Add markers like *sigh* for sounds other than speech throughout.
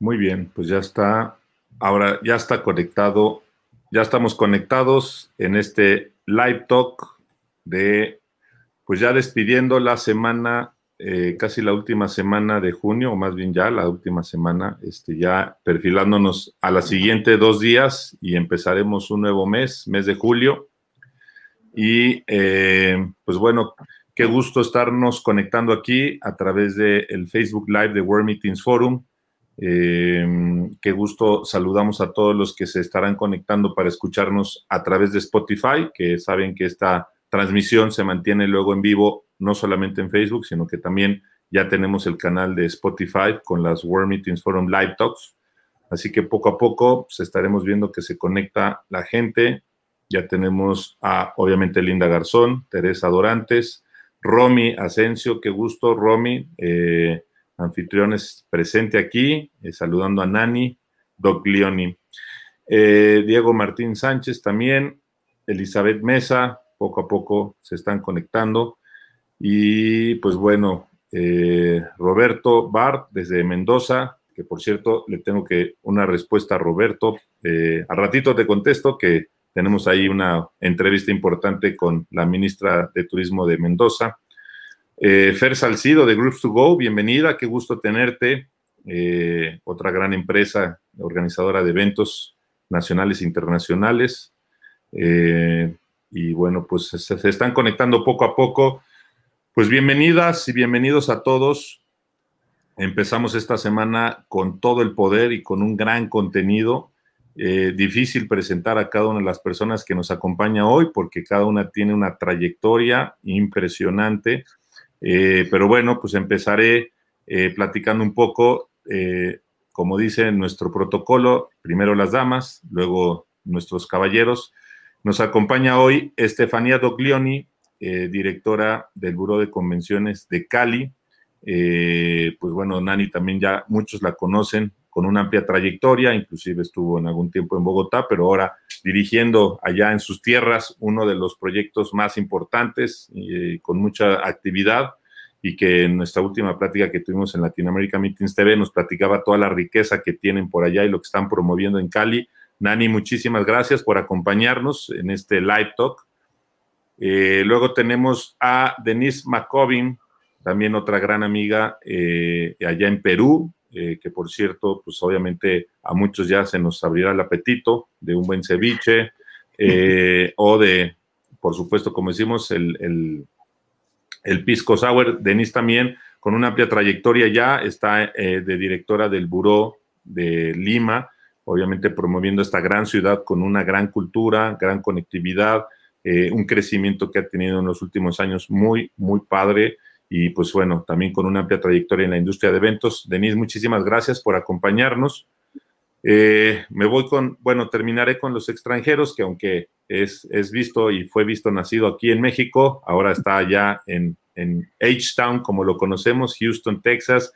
Muy bien, pues ya está. Ahora ya está conectado. Ya estamos conectados en este live talk de, pues ya despidiendo la semana, eh, casi la última semana de junio, o más bien ya la última semana, este, ya perfilándonos a la siguiente dos días y empezaremos un nuevo mes, mes de julio. Y eh, pues bueno, qué gusto estarnos conectando aquí a través del Facebook Live de World Meetings Forum. Eh, qué gusto saludamos a todos los que se estarán conectando para escucharnos a través de Spotify, que saben que esta transmisión se mantiene luego en vivo, no solamente en Facebook, sino que también ya tenemos el canal de Spotify con las World Meetings Forum Live Talks. Así que poco a poco pues, estaremos viendo que se conecta la gente. Ya tenemos a, obviamente, Linda Garzón, Teresa Dorantes, Romy Asensio, qué gusto, Romy, eh, anfitriones presente aquí, eh, saludando a Nani, Doc Leoni, eh, Diego Martín Sánchez también, Elizabeth Mesa, poco a poco se están conectando. Y pues bueno, Roberto Bart desde Mendoza, que por cierto le tengo que una respuesta a Roberto. a ratito te contesto que tenemos ahí una entrevista importante con la ministra de Turismo de Mendoza. Eh, Fer Salcido de Groups to Go, bienvenida, qué gusto tenerte. Eh, otra gran empresa organizadora de eventos nacionales e internacionales. Eh, y bueno, pues se, están conectando poco a poco. Pues bienvenidas y bienvenidos a todos. Empezamos esta semana con todo el poder y con un gran contenido. Eh, difícil presentar a cada una de las personas que nos acompaña hoy porque cada una tiene una trayectoria impresionante. Eh, pero bueno, pues empezaré eh, platicando un poco, como dice nuestro protocolo, primero las damas, luego nuestros caballeros. Nos acompaña hoy Estefanía Doglioni, directora del Buró de Convenciones de Cali. pues bueno, Nani también ya muchos la conocen, con una amplia trayectoria, inclusive estuvo en algún tiempo en Bogotá, pero ahora dirigiendo allá en sus tierras uno de los proyectos más importantes eh, con mucha actividad y que en nuestra última plática que tuvimos en Latinoamérica Meetings TV nos platicaba toda la riqueza que tienen por allá y lo que están promoviendo en Cali. Nani, muchísimas gracias por acompañarnos en este live talk. Eh, luego tenemos a Denise McCovin, también otra gran amiga eh, allá en Perú, eh, que por cierto, pues obviamente a muchos ya se nos abrirá el apetito de un buen ceviche eh, o de, por supuesto, como decimos, el, el, pisco sour. Denise también, con una amplia trayectoria ya, está eh, de directora del Buró de Lima, obviamente promoviendo esta gran ciudad con una gran cultura, gran conectividad, un crecimiento que ha tenido en los últimos años muy, muy padre y pues bueno, también con una amplia trayectoria en la industria de eventos. Denise, muchísimas gracias por acompañarnos. Eh, me voy con, bueno, terminaré con los extranjeros, que aunque es, es visto y fue visto nacido aquí en México, ahora está allá en, en H-Town, como lo conocemos, Houston, Texas,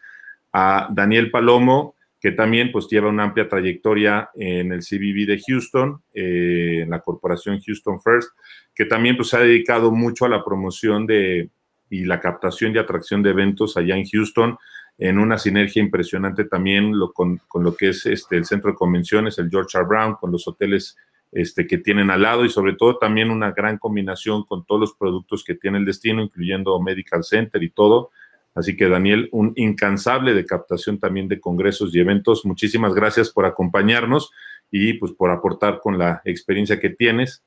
a Daniel Palomo, que también pues lleva una amplia trayectoria en el CBB de Houston, eh, en la corporación Houston First, que también pues ha dedicado mucho a la promoción de, y la captación y atracción de eventos allá en Houston, en una sinergia impresionante también con, con, lo que es este, el centro de convenciones, el George R. Brown, con los hoteles este, que tienen al lado y sobre todo también una gran combinación con todos los productos que tiene el destino, incluyendo Medical Center y todo. Así que Daniel, un incansable de captación también de congresos y eventos. Muchísimas gracias por acompañarnos y pues por aportar con la experiencia que tienes.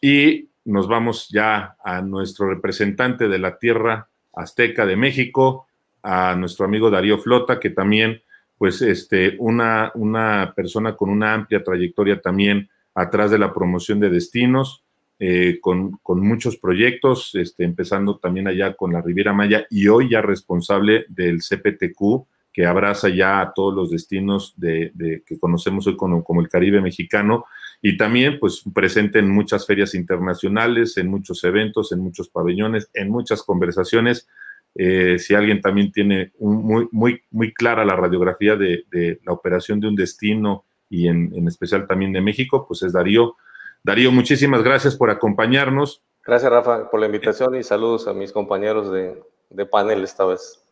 Y nos vamos ya a nuestro representante de la tierra azteca de México, a nuestro amigo Darío Flota, que también, pues, este, una, una persona con una amplia trayectoria también atrás de la promoción de destinos, eh, con, con, muchos proyectos, este, empezando también allá con la Riviera Maya y hoy ya responsable del CPTQ, que abraza ya a todos los destinos de, que conocemos hoy como el Caribe mexicano y también pues presente en muchas ferias internacionales, en muchos eventos, en muchos pabellones, en muchas conversaciones. Eh, si alguien también tiene muy, muy, muy clara la radiografía de, la operación de un destino y en, en, especial también de México, pues es Darío. Darío, muchísimas gracias por acompañarnos. Gracias, Rafa, por la invitación y saludos a mis compañeros de, de panel esta vez.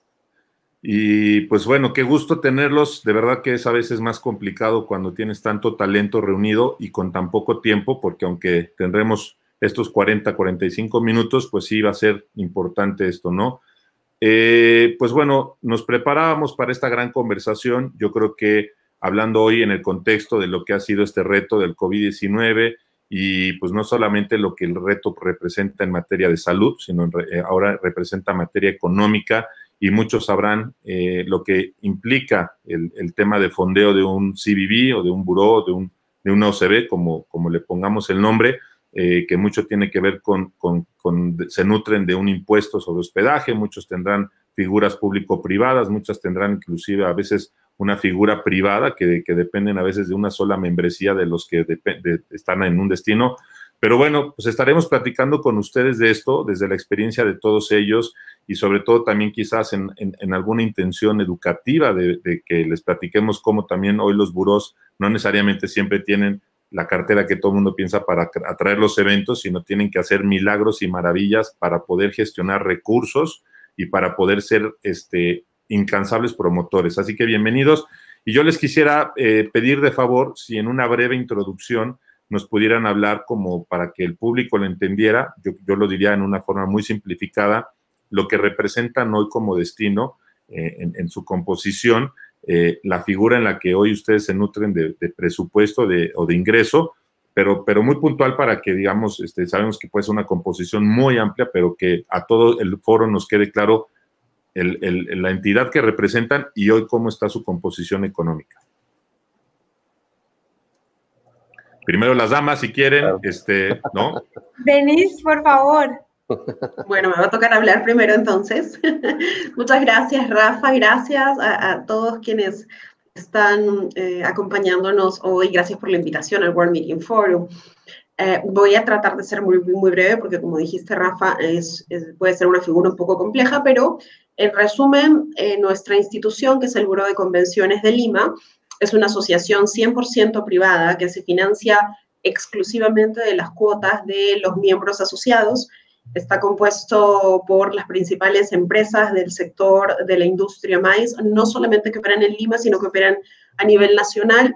Y pues bueno, qué gusto tenerlos. De verdad que es a veces más complicado cuando tienes tanto talento reunido y con tan poco tiempo, porque aunque tendremos estos 40, 45 minutos, pues sí va a ser importante esto, ¿no? Eh, pues bueno, nos preparábamos para esta gran conversación. Yo creo que hablando hoy en el contexto de lo que ha sido este reto del COVID-19 y pues no solamente lo que el reto representa en materia de salud, sino eh, ahora representa materia económica y muchos sabrán eh, lo que implica el, tema de fondeo de un CBB o de un buró, de, un, de una OCB, como, como le pongamos el nombre, eh, que mucho tiene que ver con, con, se nutren de un impuesto sobre hospedaje, muchos tendrán figuras público-privadas, muchas tendrán inclusive a veces una figura privada que, que dependen a veces de una sola membresía de los que están en un destino. Pero bueno, pues estaremos platicando con ustedes de esto, desde la experiencia de todos ellos y sobre todo también quizás en, alguna intención educativa de, que les platiquemos cómo también hoy los buros no necesariamente siempre tienen la cartera que todo el mundo piensa para atraer los eventos, sino tienen que hacer milagros y maravillas para poder gestionar recursos y para poder ser este, incansables promotores. Así que bienvenidos. Y yo les quisiera eh, pedir de favor, si en una breve introducción nos pudieran hablar como para que el público lo entendiera, yo, yo lo diría en una forma muy simplificada, lo que representan hoy como destino eh, en, su composición, eh, la figura en la que hoy ustedes se nutren de, presupuesto de, o de ingreso, pero, pero muy puntual para que, digamos, este, sabemos que puede ser una composición muy amplia, pero que a todo el foro nos quede claro el, la entidad que representan y hoy cómo está su composición económica. Primero las damas, si quieren, este, ¿no? *laughs* Denise, por favor. Bueno, me va a tocar hablar primero entonces. *laughs* Muchas gracias, Rafa. Gracias a, todos quienes están eh, acompañándonos hoy. Gracias por la invitación al World Meeting Forum. Eh, voy a tratar de ser muy, muy breve porque, como dijiste, Rafa, es, puede ser una figura un poco compleja, pero en resumen, eh, nuestra institución, que es el Buró de Convenciones de Lima, es una asociación 100% privada que se financia exclusivamente de las cuotas de los miembros asociados. Está compuesto por las principales empresas del sector de la industria maíz, no solamente que operan en Lima, sino que operan a nivel nacional.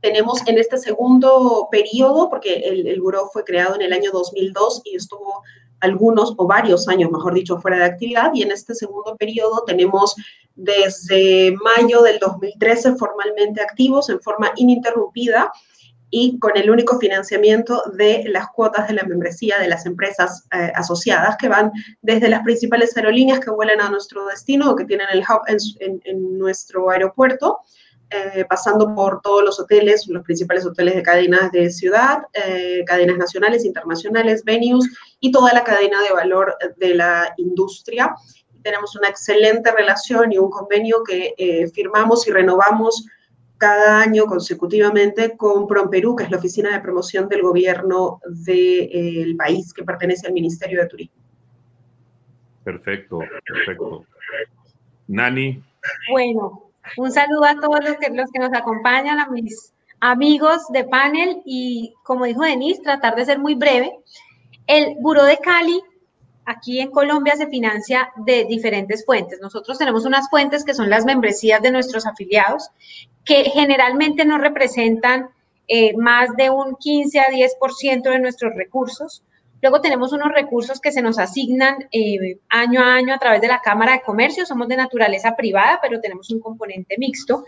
Tenemos en este segundo periodo, porque el, el buró fue creado en el año 2002 y estuvo algunos o varios años, mejor dicho, fuera de actividad, y en este segundo periodo tenemos desde mayo del 2013 formalmente activos en forma ininterrumpida y con el único financiamiento de las cuotas de la membresía de las empresas eh, asociadas que van desde las principales aerolíneas que vuelan a nuestro destino o que tienen el hub en, nuestro aeropuerto, eh, pasando por todos los hoteles, los principales hoteles de cadenas de ciudad, eh, cadenas nacionales, internacionales, venues y toda la cadena de valor de la industria tenemos una excelente relación y un convenio que eh, firmamos y renovamos cada año consecutivamente con PromPerú, que es la oficina de promoción del gobierno del país que pertenece al Ministerio de Turismo. Perfecto, perfecto. Nani. Bueno, un saludo a todos los que, los que nos acompañan, a mis amigos de panel y como dijo Denise, tratar de ser muy breve. El Buró de Cali aquí en Colombia se financia de diferentes fuentes. Nosotros tenemos unas fuentes que son las membresías de nuestros afiliados, que generalmente no representan eh, más de un 15 a 10% de nuestros recursos. Luego tenemos unos recursos que se nos asignan eh, año a año a través de la Cámara de Comercio. Somos de naturaleza privada, pero tenemos un componente mixto.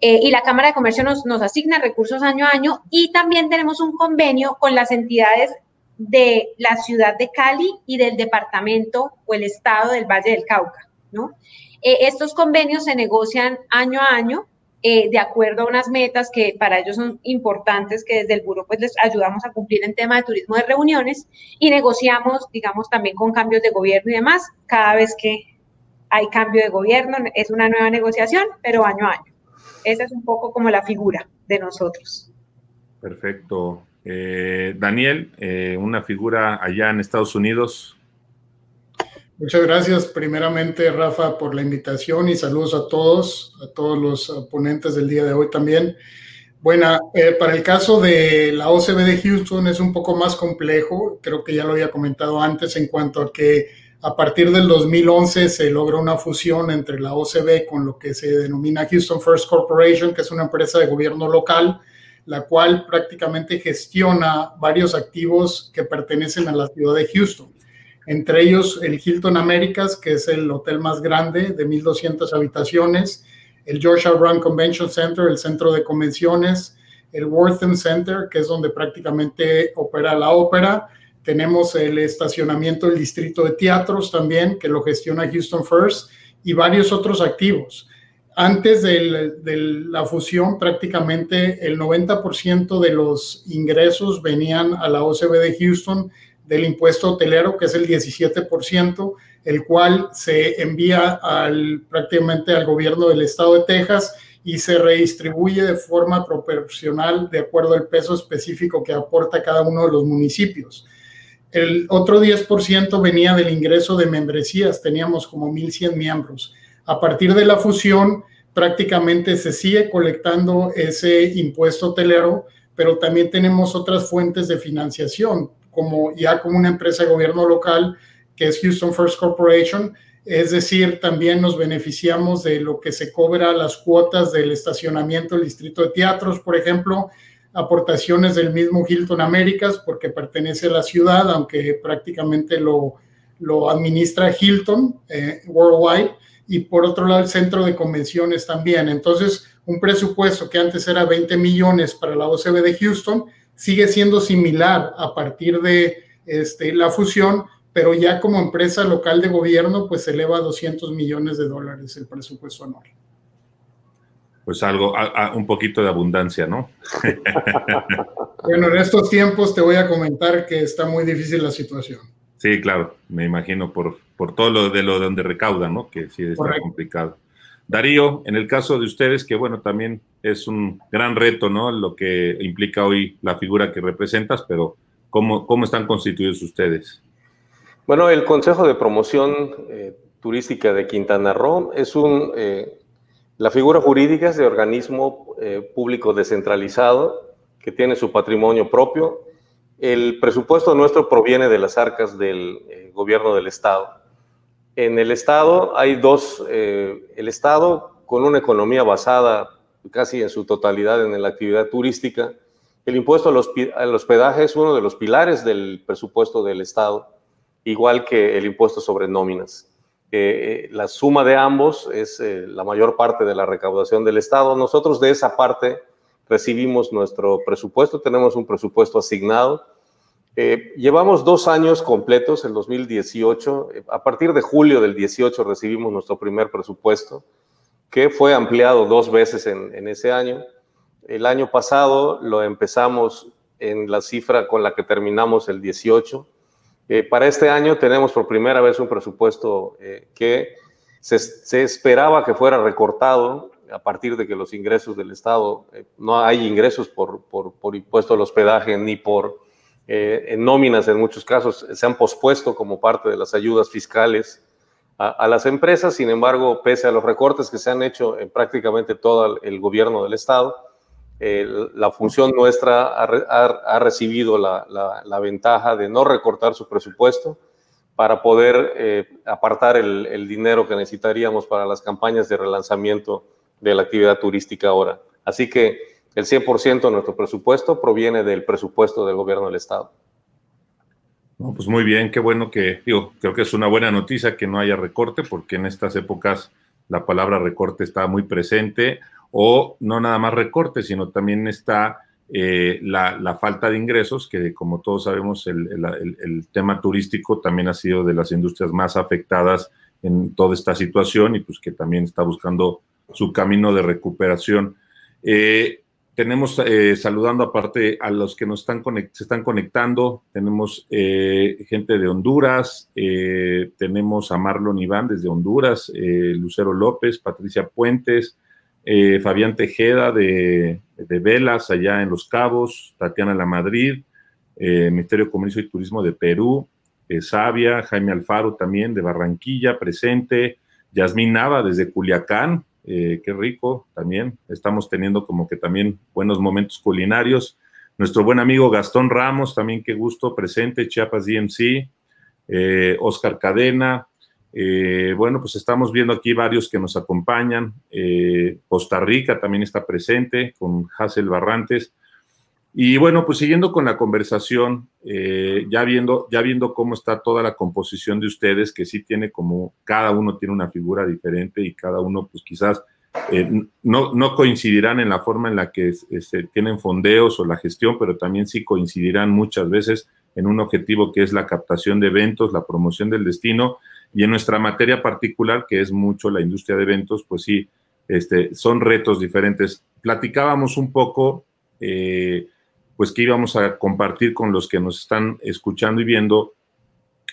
Eh, y la Cámara de Comercio nos, asigna recursos año a año. Y también tenemos un convenio con las entidades de la ciudad de Cali y del departamento o el estado del Valle del Cauca, ¿no? Eh, estos convenios se negocian año a año eh, de acuerdo a unas metas que para ellos son importantes, que desde el Buró pues les ayudamos a cumplir en tema de turismo de reuniones y negociamos, digamos, también con cambios de gobierno y demás. Cada vez que hay cambio de gobierno es una nueva negociación, pero año a año. Esa es un poco como la figura de nosotros. Perfecto. Eh, Daniel, eh, una figura allá en Estados Unidos. Muchas gracias primeramente, Rafa, por la invitación y saludos a todos, a todos los ponentes del día de hoy también. Bueno, eh, para el caso de la OCB de Houston es un poco más complejo, creo que ya lo había comentado antes en cuanto a que A partir del 2011 se logra una fusión entre la OCB con lo que se denomina Houston First Corporation, que es una empresa de gobierno local, la cual prácticamente gestiona varios activos que pertenecen a la ciudad de Houston. Entre ellos el Hilton Americas, que es el hotel más grande de 1.200 habitaciones, el Georgia Brown Convention Center, el centro de convenciones, el Wortham Center, que es donde prácticamente opera la ópera, tenemos el estacionamiento del distrito de teatros también, que lo gestiona Houston First, y varios otros activos. Antes de la fusión, prácticamente el 90% de los ingresos venían a la OCB de Houston del impuesto hotelero, que es el 17%, el cual se envía al, prácticamente al gobierno del estado de Texas y se redistribuye de forma proporcional de acuerdo al peso específico que aporta cada uno de los municipios. El otro 10% venía del ingreso de membresías, teníamos como 1.100 miembros. A partir de la fusión, prácticamente se sigue colectando ese impuesto hotelero, pero también tenemos otras fuentes de financiación, como ya como una empresa de gobierno local, que es Houston First Corporation, es decir, también nos beneficiamos de lo que se cobra las cuotas del estacionamiento del distrito de teatros, por ejemplo, aportaciones del mismo Hilton Américas, porque pertenece a la ciudad, aunque prácticamente lo, lo administra Hilton eh, Worldwide, y por otro lado el centro de convenciones también. Entonces, un presupuesto que antes era 20 millones para la OCB de Houston sigue siendo similar a partir de este, la fusión, pero ya como empresa local de gobierno, pues eleva a 200 millones de dólares el presupuesto anual pues algo, un poquito de abundancia, ¿no? *laughs* *laughs* bueno, en estos tiempos te voy a comentar que está muy difícil la situación. Sí, claro, me imagino por, por todo lo de lo donde recaudan, ¿no? Que sí está complicado. Darío, en el caso de ustedes, que bueno, también es un gran reto, ¿no? Lo que implica hoy la figura que representas, pero ¿cómo, cómo están constituidos ustedes? Bueno, el Consejo de Promoción eh, Turística de Quintana Roo es un eh, la figura jurídica es de organismo eh, público descentralizado que tiene su patrimonio propio. El presupuesto nuestro proviene de las arcas del gobierno del Estado. En el Estado hay dos, eh, el Estado con una economía basada casi en su totalidad en la actividad turística. El impuesto al hospedaje es uno de los pilares del presupuesto del Estado, igual que el impuesto sobre nóminas. Eh, la suma de ambos es eh, la mayor parte de la recaudación del Estado. Nosotros de esa parte recibimos nuestro presupuesto, tenemos un presupuesto asignado. Eh, llevamos dos años completos, el 2018. A partir de julio del 18 recibimos nuestro primer presupuesto, que fue ampliado dos veces en, en ese año. El año pasado lo empezamos en la cifra con la que terminamos el 18 eh, para este año tenemos por primera vez un presupuesto eh, que se, esperaba que fuera recortado a partir de que los ingresos del Estado, eh, no hay ingresos por, por, impuesto al hospedaje ni por en nóminas en muchos casos, se han pospuesto como parte de las ayudas fiscales a, a, las empresas. Sin embargo, pese a los recortes que se han hecho en prácticamente todo el gobierno del Estado, la función nuestra ha, recibido la, ventaja de no recortar su presupuesto para poder eh, apartar el, dinero que necesitaríamos para las campañas de relanzamiento de la actividad turística ahora. Así que el 100% de nuestro presupuesto proviene del presupuesto del gobierno del Estado. pues muy bien, qué bueno que, digo, creo que es una buena noticia que no haya recorte, porque en estas épocas la palabra recorte está muy presente o no nada más recorte, sino también está eh, la, falta de ingresos, que como todos sabemos el, tema turístico también ha sido de las industrias más afectadas en toda esta situación y pues que también está buscando su camino de recuperación. Eh, tenemos eh, saludando aparte a los que nos están se están conectando, tenemos gente de Honduras, tenemos a Marlon Iván desde Honduras, Lucero López, Patricia Puentes, eh, Fabián Tejeda de, Velas, allá en Los Cabos, Tatiana La Madrid, eh, Ministerio de Comercio y Turismo de Perú, eh, Sabia, Jaime Alfaro también de Barranquilla, presente, Yasmín Nava desde Culiacán, qué rico también, estamos teniendo como que también buenos momentos culinarios. Nuestro buen amigo Gastón Ramos, también qué gusto, presente, Chiapas DMC, eh, Oscar Cadena. Eh, bueno, pues estamos viendo aquí varios que nos acompañan. Eh, Costa Rica también está presente con Hazel Barrantes. Y bueno, pues siguiendo con la conversación, ya, viendo, ya viendo cómo está toda la composición de ustedes, que sí tiene como, cada uno tiene una figura diferente y cada uno pues quizás no, no, coincidirán en la forma en la que se tienen fondeos o la gestión, pero también sí coincidirán muchas veces en un objetivo que es la captación de eventos, la promoción del destino, y en nuestra materia particular, que es mucho la industria de eventos, pues sí, este, son retos diferentes. Platicábamos un poco, eh, pues que íbamos a compartir con los que nos están escuchando y viendo,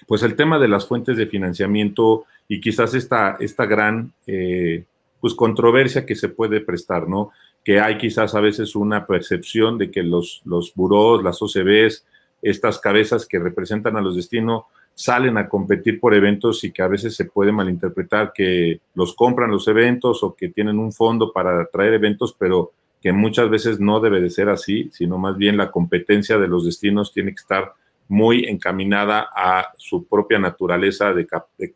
pues el tema de las fuentes de financiamiento y quizás esta, esta gran, eh, pues controversia que se puede prestar, ¿no? Que hay quizás a veces una percepción de que los, los buros, las OCBs, estas cabezas que representan a los destinos salen a competir por eventos y que a veces se puede malinterpretar que los compran los eventos o que tienen un fondo para traer eventos, pero que muchas veces no debe de ser así, sino más bien la competencia de los destinos tiene que estar muy encaminada a su propia naturaleza de,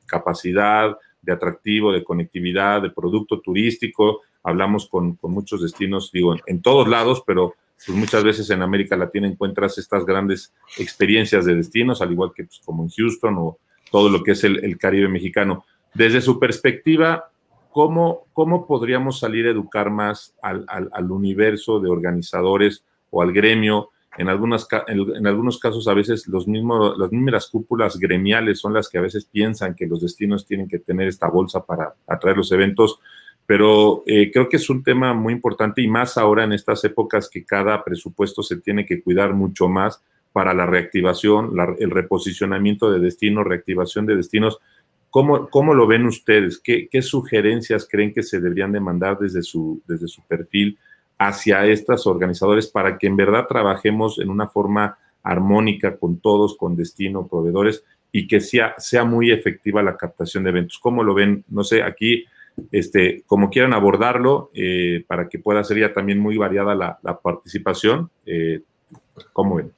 capacidad, de atractivo, de conectividad, de producto turístico. Hablamos con, muchos destinos, digo, en todos lados, pero pues muchas veces en América Latina encuentras estas grandes experiencias de destinos, al igual que pues, como en Houston o todo lo que es el, Caribe mexicano. Desde su perspectiva, ¿cómo, cómo podríamos salir a educar más al, al, universo de organizadores o al gremio? En, algunas, en, algunos casos, a veces los mismos, las mismas cúpulas gremiales son las que a veces piensan que los destinos tienen que tener esta bolsa para atraer los eventos pero eh, creo que es un tema muy importante y más ahora en estas épocas que cada presupuesto se tiene que cuidar mucho más para la reactivación, el reposicionamiento de destinos, reactivación de destinos. ¿Cómo, cómo lo ven ustedes? ¿Qué, ¿Qué, sugerencias creen que se deberían de mandar desde su, desde su perfil hacia estos organizadores para que en verdad trabajemos en una forma armónica con todos, con destino, proveedores y que sea, sea muy efectiva la captación de eventos? ¿Cómo lo ven? No sé, aquí este, como quieran abordarlo, eh, para que pueda ser ya también muy variada la, participación. Eh, ¿Cómo ven?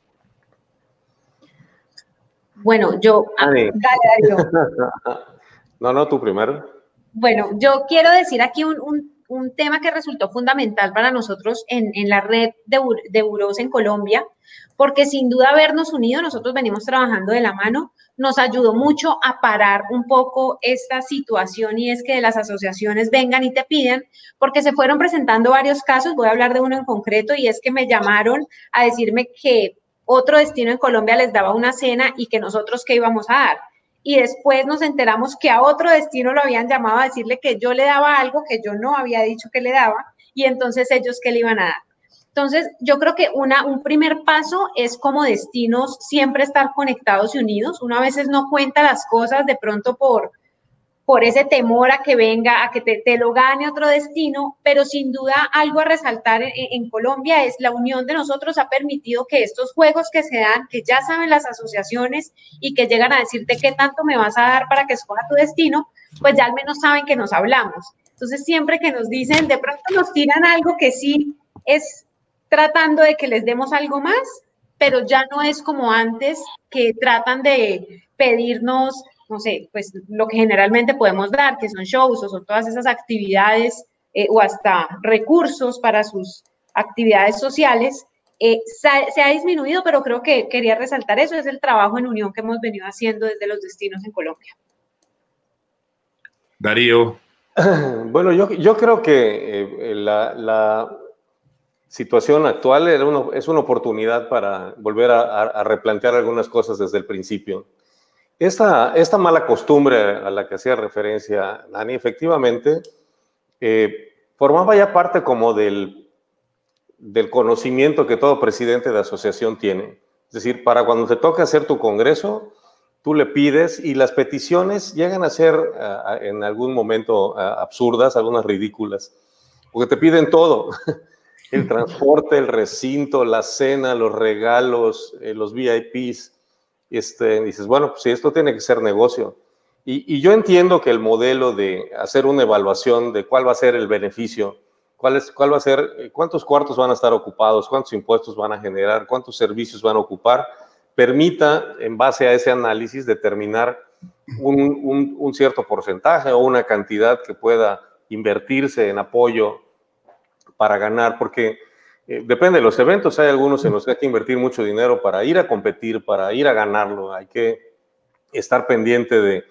Bueno, yo... Ah, *laughs* no, no, tú primero. Bueno, yo quiero decir aquí un, tema que resultó fundamental para nosotros en, la red de, de buros en Colombia, porque sin duda habernos unido, nosotros venimos trabajando de la mano, nos ayudó mucho a parar un poco esta situación y es que las asociaciones vengan y te piden, porque se fueron presentando varios casos, voy a hablar de uno en concreto y es que me llamaron a decirme que otro destino en Colombia les daba una cena y que nosotros qué íbamos a dar. Y después nos enteramos que a otro destino lo habían llamado a decirle que yo le daba algo que yo no había dicho que le daba y entonces ellos qué le iban a dar. Entonces, yo creo que una, un primer paso es como destinos siempre estar conectados y unidos. Una veces no cuenta las cosas de pronto por, por ese temor a que venga, a que te, lo gane otro destino, pero sin duda algo a resaltar en, Colombia es la unión de nosotros ha permitido que estos juegos que se dan, que ya saben las asociaciones y que llegan a decirte qué tanto me vas a dar para que escoja tu destino, pues ya al menos saben que nos hablamos. Entonces, siempre que nos dicen, de pronto nos tiran algo que sí es tratando de que les demos algo más, pero ya no es como antes que tratan de pedirnos, no sé, pues lo que generalmente podemos dar, que son shows o son todas esas actividades eh, o hasta recursos para sus actividades sociales, eh, se, ha disminuido, pero creo que quería resaltar eso, es el trabajo en unión que hemos venido haciendo desde los destinos en Colombia. Darío. *clears throat* Bueno, yo, yo creo que eh, la, situación actual es una oportunidad para volver a, replantear algunas cosas desde el principio. Esta, esta mala costumbre a la que hacía referencia Dani, efectivamente, eh, formaba ya parte como del, del conocimiento que todo presidente de asociación tiene. Es decir, para cuando te toca hacer tu congreso, tú le pides y las peticiones llegan a ser en algún momento absurdas, algunas ridículas, porque te piden todo. *laughs* el transporte, el recinto, la cena, los regalos, eh, los VIPs. Este, dices, bueno, pues si esto tiene que ser negocio. Y, yo entiendo que el modelo de hacer una evaluación de cuál va a ser el beneficio, cuál, es, cuál va a ser, eh, cuántos cuartos van a estar ocupados, cuántos impuestos van a generar, cuántos servicios van a ocupar, permita, en base a ese análisis, determinar un, cierto porcentaje o una cantidad que pueda invertirse en apoyo para ganar, porque eh, depende de los eventos, hay algunos en los que hay que invertir mucho dinero para ir a competir, para ir a ganarlo, hay que estar pendiente de,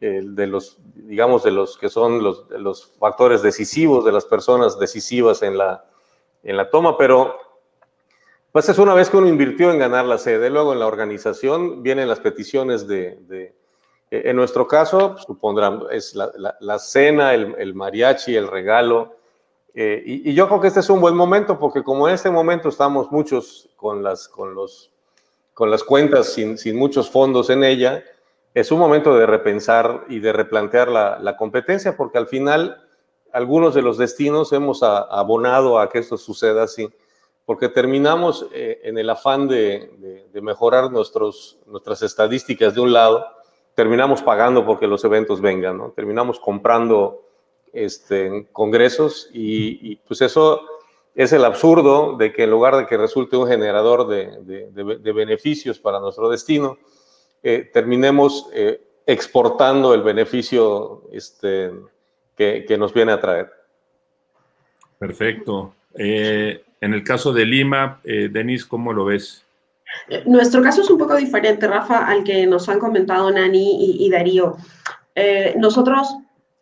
eh, de los, digamos, de los que son los, los factores decisivos, de las personas decisivas en la, en la toma, pero pues es una vez que uno invirtió en ganar la sede, luego en la organización vienen las peticiones de eh, en nuestro caso, supondrán, es la, cena, el, mariachi, el regalo. Eh, y, yo creo que este es un buen momento porque como en este momento estamos muchos con las, con los, con las cuentas sin, sin muchos fondos en ella, es un momento de repensar y de replantear la, competencia porque al final algunos de los destinos hemos abonado a que esto suceda así porque terminamos eh, en el afán de, de mejorar nuestros, nuestras estadísticas de un lado terminamos pagando porque los eventos vengan, ¿no? Terminamos comprando este, congresos y, pues eso es el absurdo de que en lugar de que resulte un generador de, de, beneficios para nuestro destino, eh, terminemos eh, exportando el beneficio este, que, que, nos viene a traer. Perfecto. Eh, en el caso de Lima, Denis, ¿cómo lo ves? Nuestro caso es un poco diferente, Rafa, al que nos han comentado Nani y, Darío. Eh, nosotros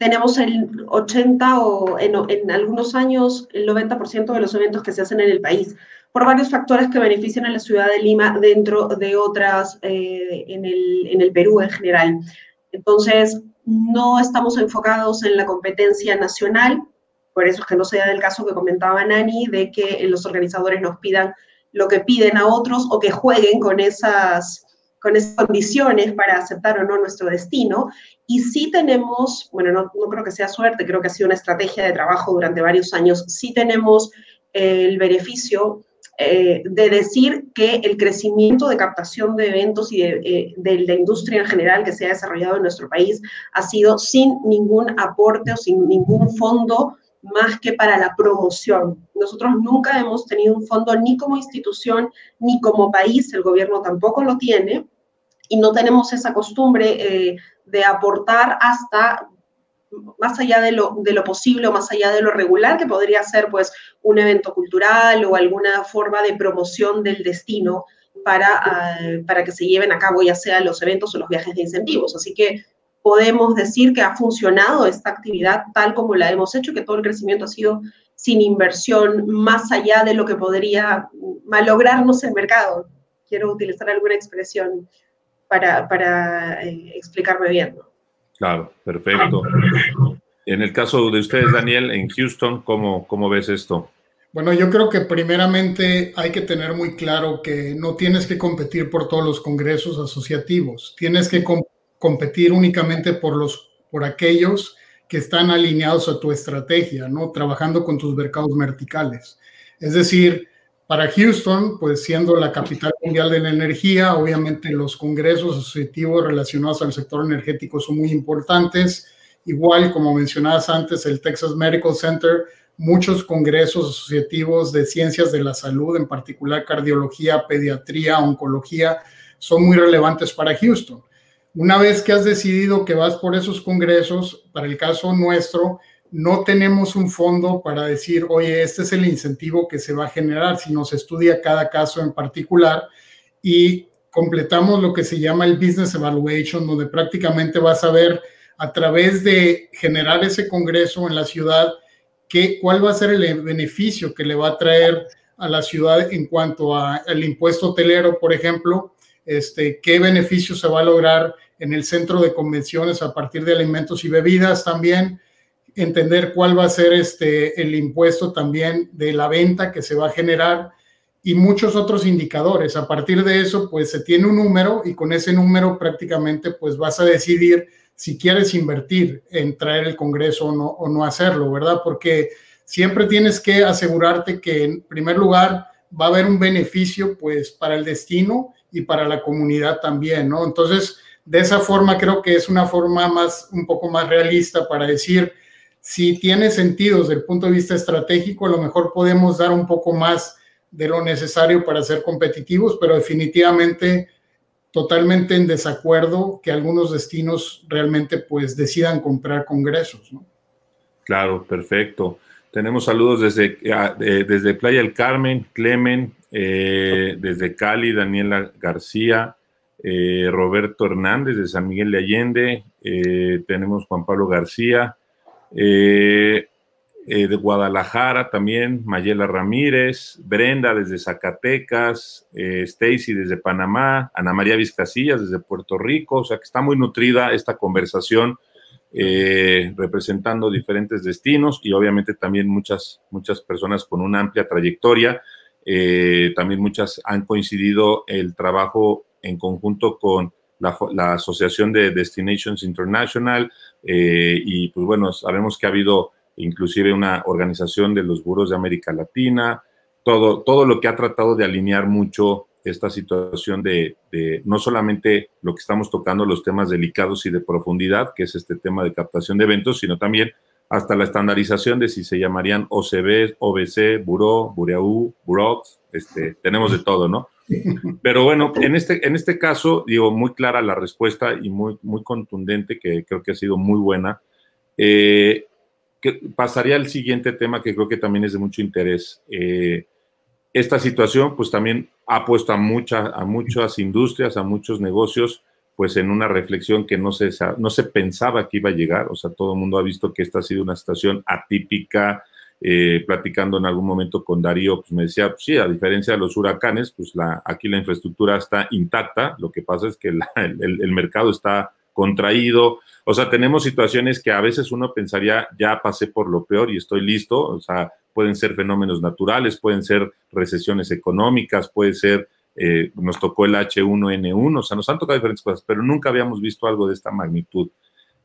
tenemos el 80 o en, algunos años el 90% de los eventos que se hacen en el país, por varios factores que benefician a la ciudad de Lima dentro de otras eh, en, el, en el Perú en general. Entonces, no estamos enfocados en la competencia nacional, por eso es que no sea del caso que comentaba Nani, de que los organizadores nos pidan lo que piden a otros o que jueguen con esas, con esas condiciones para aceptar o no nuestro destino. Y sí tenemos, bueno, no, no creo que sea suerte, creo que ha sido una estrategia de trabajo durante varios años, sí tenemos el beneficio eh, de decir que el crecimiento de captación de eventos y de, eh, de, la industria en general que se ha desarrollado en nuestro país ha sido sin ningún aporte o sin ningún fondo más que para la promoción. Nosotros nunca hemos tenido un fondo ni como institución ni como país, el gobierno tampoco lo tiene, y no tenemos esa costumbre eh, de aportar hasta más allá de lo, de lo posible o más allá de lo regular, que podría ser pues un evento cultural o alguna forma de promoción del destino para, ah, para que se lleven a cabo ya sea los eventos o los viajes de incentivos. Así que podemos decir que ha funcionado esta actividad tal como la hemos hecho, que todo el crecimiento ha sido sin inversión más allá de lo que podría malograrnos el mercado. Quiero utilizar alguna expresión para, para eh, explicarme bien. Claro, perfecto. En el caso de ustedes, Daniel, en Houston, ¿cómo, cómo ves esto? Bueno, yo creo que primeramente hay que tener muy claro que no tienes que competir por todos los congresos asociativos, tienes que competir competir únicamente por, los, por aquellos que están alineados a tu estrategia, ¿no? Trabajando con tus mercados verticales. Es decir, para Houston, pues siendo la capital mundial de la energía, obviamente los congresos asociativos relacionados al sector energético son muy importantes. Igual, como mencionabas antes, el Texas Medical Center, muchos congresos asociativos de ciencias de la salud, en particular cardiología, pediatría, oncología, son muy relevantes para Houston. Una vez que has decidido que vas por esos congresos, para el caso nuestro, no tenemos un fondo para decir, oye, este es el incentivo que se va a generar, sino se estudia cada caso en particular y completamos lo que se llama el Business Evaluation, donde prácticamente vas a ver a través de generar ese congreso en la ciudad, qué, cuál va a ser el beneficio que le va a traer a la ciudad en cuanto al impuesto hotelero, por ejemplo, este, qué beneficio se va a lograr en el centro de convenciones a partir de alimentos y bebidas también, entender cuál va a ser este, el impuesto también de la venta que se va a generar y muchos otros indicadores. A partir de eso, pues se tiene un número y con ese número prácticamente pues vas a decidir si quieres invertir en traer el Congreso o no, o no hacerlo, ¿verdad? Porque siempre tienes que asegurarte que en primer lugar va a haber un beneficio pues para el destino y para la comunidad también, ¿no? Entonces, de esa forma creo que es una forma más, un poco más realista para decir, si tiene sentido desde el punto de vista estratégico, a lo mejor podemos dar un poco más de lo necesario para ser competitivos, pero definitivamente totalmente en desacuerdo que algunos destinos realmente pues decidan comprar congresos. ¿no? Claro, perfecto. Tenemos saludos desde, eh, desde Playa del Carmen, Clemen, eh, desde Cali, Daniela García, eh, Roberto Hernández de San Miguel de Allende, tenemos Juan Pablo García, eh, de Guadalajara también, Mayela Ramírez, Brenda desde Zacatecas, eh, Stacy desde Panamá, Ana María Vizcasillas desde Puerto Rico, o sea que está muy nutrida esta conversación eh, representando diferentes destinos y obviamente también muchas, muchas personas con una amplia trayectoria, también muchas han coincidido el trabajo en conjunto con la, la Asociación de Destinations International y pues bueno, sabemos que ha habido inclusive una organización de los buros de América Latina, todo, todo lo que ha tratado de alinear mucho esta situación de, no solamente lo que estamos tocando, los temas delicados y de profundidad, que es este tema de captación de eventos, sino también hasta la estandarización de si se llamarían OCB, OBC, Buró, Bureau, Burox, este, tenemos de todo, ¿no? Pero bueno, en este, en este caso, digo, muy clara la respuesta y muy, muy contundente, que creo que ha sido muy buena. Eh, que pasaría al siguiente tema que creo que también es de mucho interés. Eh, esta situación pues también ha puesto a, a muchas industrias, a muchos negocios, pues en una reflexión que no se, no se pensaba que iba a llegar. O sea, todo el mundo ha visto que esta ha sido una situación atípica. Eh, platicando en algún momento con Darío, pues me decía, pues sí, a diferencia de los huracanes, pues la, aquí la infraestructura está intacta, lo que pasa es que *laughs* el, el mercado está contraído. O sea, tenemos situaciones que a veces uno pensaría, ya pasé por lo peor y estoy listo. O sea, pueden ser fenómenos naturales, pueden ser recesiones económicas, puede ser, eh, nos tocó el H1N1, o sea, nos han tocado diferentes cosas, pero nunca habíamos visto algo de esta magnitud.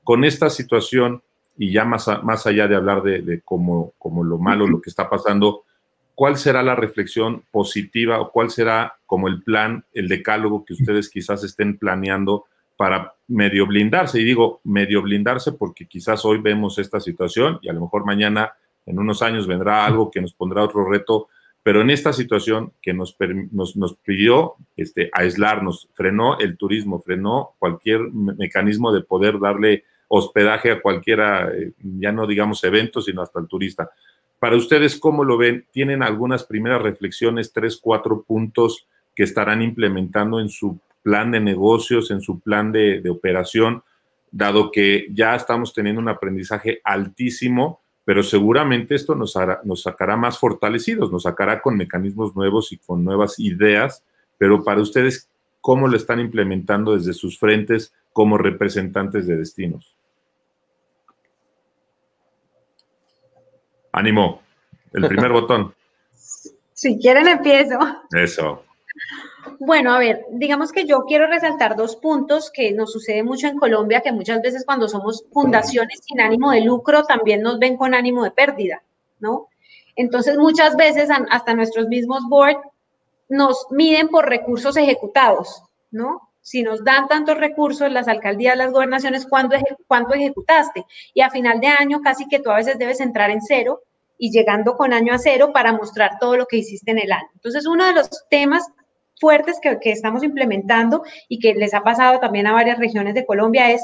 Con esta situación, y ya más, más allá de hablar de, de como, como lo malo, lo que está pasando, ¿cuál será la reflexión positiva o cuál será como el plan, el decálogo que ustedes quizás estén planeando? para medio blindarse. Y digo medio blindarse porque quizás hoy vemos esta situación y a lo mejor mañana, en unos años, vendrá algo que nos pondrá otro reto. Pero en esta situación que nos, nos, pidió este, aislarnos, frenó el turismo, frenó cualquier mecanismo de poder darle hospedaje a cualquiera, eh, ya no digamos eventos, sino hasta el turista. Para ustedes, ¿cómo lo ven? ¿Tienen algunas primeras reflexiones, tres, cuatro puntos que estarán implementando en su plan de negocios, en su plan de, operación, dado que ya estamos teniendo un aprendizaje altísimo, pero seguramente esto nos, nos sacará más fortalecidos, nos sacará con mecanismos nuevos y con nuevas ideas, pero para ustedes, ¿cómo lo están implementando desde sus frentes como representantes de destinos? Ánimo, el primer *laughs* botón. Si quieren empiezo. Eso. Bueno, a ver, digamos que yo quiero resaltar dos puntos que nos sucede mucho en Colombia, que muchas veces cuando somos fundaciones sin ánimo de lucro también nos ven con ánimo de pérdida, ¿no? Entonces muchas veces hasta nuestros mismos board nos miden por recursos ejecutados, ¿no? Si nos dan tantos recursos las alcaldías, las gobernaciones, ¿cuánto, cuánto ejecutaste? Y a final de año casi que tú a veces debes entrar en cero y llegando con año a cero para mostrar todo lo que hiciste en el año. Entonces, uno de los temas fuertes que, estamos implementando y que les ha pasado también a varias regiones de Colombia es,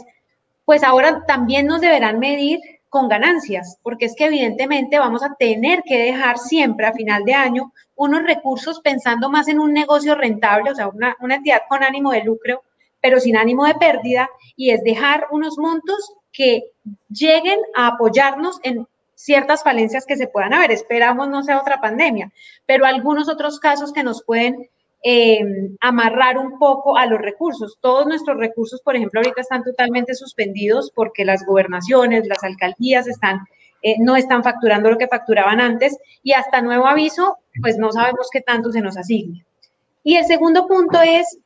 pues ahora también nos deberán medir con ganancias, porque es que evidentemente vamos a tener que dejar siempre a final de año unos recursos pensando más en un negocio rentable, o sea, una, una entidad con ánimo de lucro, pero sin ánimo de pérdida, y es dejar unos montos que lleguen a apoyarnos en ciertas falencias que se puedan haber. Esperamos no sea otra pandemia, pero algunos otros casos que nos pueden Em, amarrar un poco a los recursos. Todos nuestros recursos, por ejemplo, ahorita están totalmente suspendidos porque las gobernaciones, las alcaldías están, eh, no están facturando lo que facturaban antes y hasta nuevo aviso, pues no sabemos qué tanto se nos asigne. Y el segundo punto es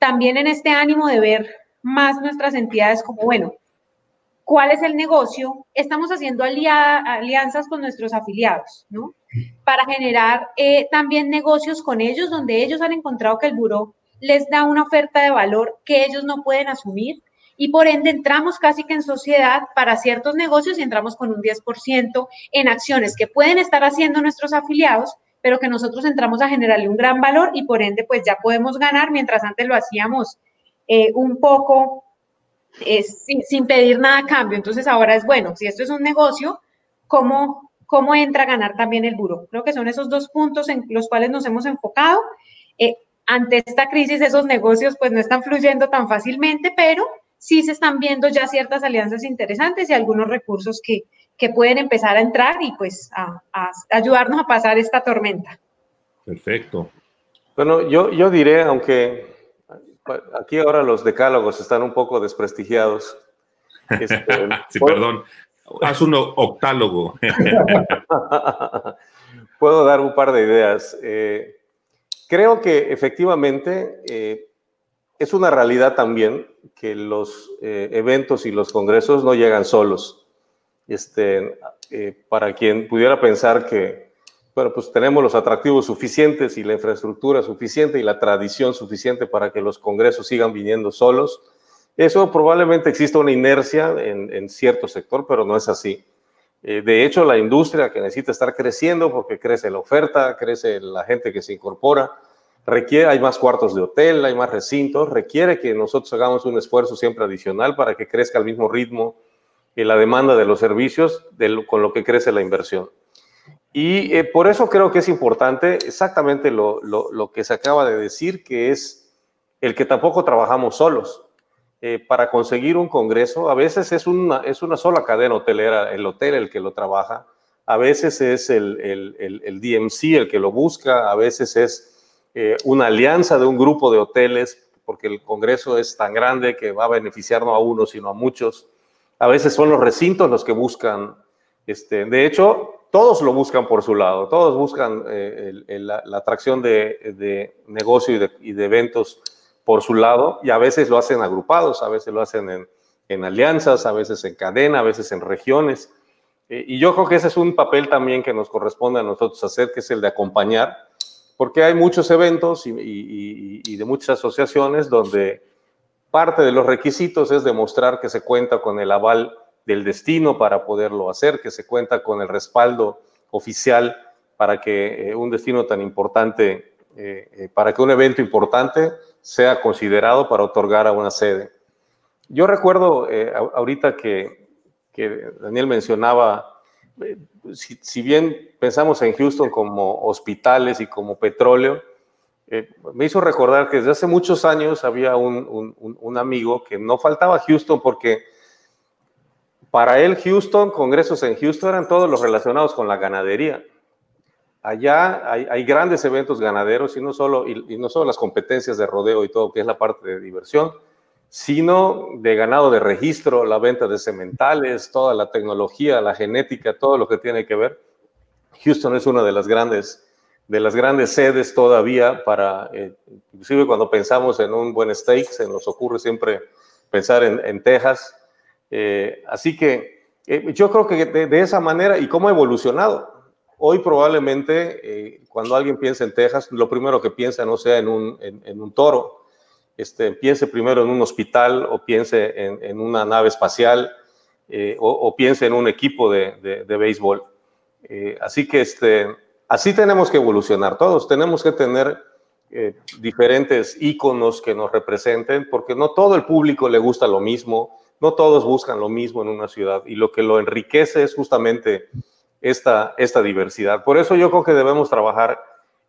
también en este ánimo de ver más nuestras entidades como, bueno, ¿cuál es el negocio? Estamos haciendo alianzas con nuestros afiliados, ¿no? para generar eh, también negocios con ellos, donde ellos han encontrado que el buró les da una oferta de valor que ellos no pueden asumir y por ende entramos casi que en sociedad para ciertos negocios y entramos con un 10% en acciones que pueden estar haciendo nuestros afiliados, pero que nosotros entramos a generarle un gran valor y por ende pues ya podemos ganar, mientras antes lo hacíamos eh, un poco sin, sin, pedir nada a cambio. Entonces ahora es, bueno, si esto es un negocio, ¿cómo, cómo entra a ganar también el buro? Creo que son esos dos puntos en los cuales nos hemos enfocado. Eh, ante esta crisis esos negocios pues no están fluyendo tan fácilmente, pero sí se están viendo ya ciertas alianzas interesantes y algunos recursos que, que pueden empezar a entrar y pues a, ayudarnos a pasar esta tormenta. Perfecto. Bueno, yo, yo diré, aunque aquí ahora los decálogos están un poco desprestigiados. Este, *laughs* sí, perdón. Haz un octálogo. *laughs* Puedo dar un par de ideas. Eh, creo que efectivamente eh, es una realidad también que los eh, eventos y los congresos no llegan solos. Este, para quien pudiera pensar que, bueno, pues tenemos los atractivos suficientes y la infraestructura suficiente y la tradición suficiente para que los congresos sigan viniendo solos, eso probablemente exista una inercia en, cierto sector, pero no es así. Eh, de hecho, la industria que necesita estar creciendo porque crece la oferta, crece la gente que se incorpora, requiere, hay más cuartos de hotel, hay más recintos, requiere que nosotros hagamos un esfuerzo siempre adicional para que crezca al mismo ritmo y la demanda de los servicios con lo que crece la inversión. Y eh, por eso creo que es importante exactamente lo, lo que se acaba de decir, que es el que tampoco trabajamos solos. Eh, para conseguir un congreso, a veces es una, es una sola cadena hotelera, el hotel el que lo trabaja, a veces es el, el, el, DMC el que lo busca, a veces es eh, una alianza de un grupo de hoteles, porque el congreso es tan grande que va a beneficiar no a uno, sino a muchos. A veces son los recintos los que buscan, este, de hecho, todos lo buscan por su lado, todos buscan eh, la, atracción de, de negocio y de, eventos por su lado y a veces lo hacen agrupados, a veces lo hacen en, alianzas, a veces en cadena, a veces en regiones. Eh, y yo creo que ese es un papel también que nos corresponde a nosotros hacer, que es el de acompañar, porque hay muchos eventos y, y de muchas asociaciones donde parte de los requisitos es demostrar que se cuenta con el aval del destino para poderlo hacer, que se cuenta con el respaldo oficial para que eh, un destino tan importante, eh, para que un evento importante sea considerado para otorgar a una sede. Yo recuerdo eh, ahorita que, Daniel mencionaba, eh, si, bien pensamos en Houston como hospitales y como petróleo, eh, me hizo recordar que desde hace muchos años había un, un, amigo que no faltaba a Houston porque para él Houston, congresos en Houston eran todos los relacionados con la ganadería allá hay, grandes eventos ganaderos y no, solo, y, no solo las competencias de rodeo y todo, que es la parte de diversión, sino de ganado de registro, la venta de sementales, toda la tecnología, la genética, todo lo que tiene que ver. Houston es una de las grandes, de las grandes sedes todavía para, eh, inclusive cuando pensamos en un buen steak, se nos ocurre siempre pensar en, Texas. Eh, así que eh, yo creo que de, esa manera, y cómo ha evolucionado, Hoy probablemente eh, cuando alguien piensa en Texas, lo primero que piensa no sea en un, toro, este, piense primero en un hospital o piense en, una nave espacial o, piense en un equipo de, béisbol. Así que este, así tenemos que evolucionar todos, tenemos que tener diferentes íconos que nos representen, porque no todo el público le gusta lo mismo, no todos buscan lo mismo en una ciudad y lo que lo enriquece es justamente esta, esta diversidad. Por eso yo creo que debemos trabajar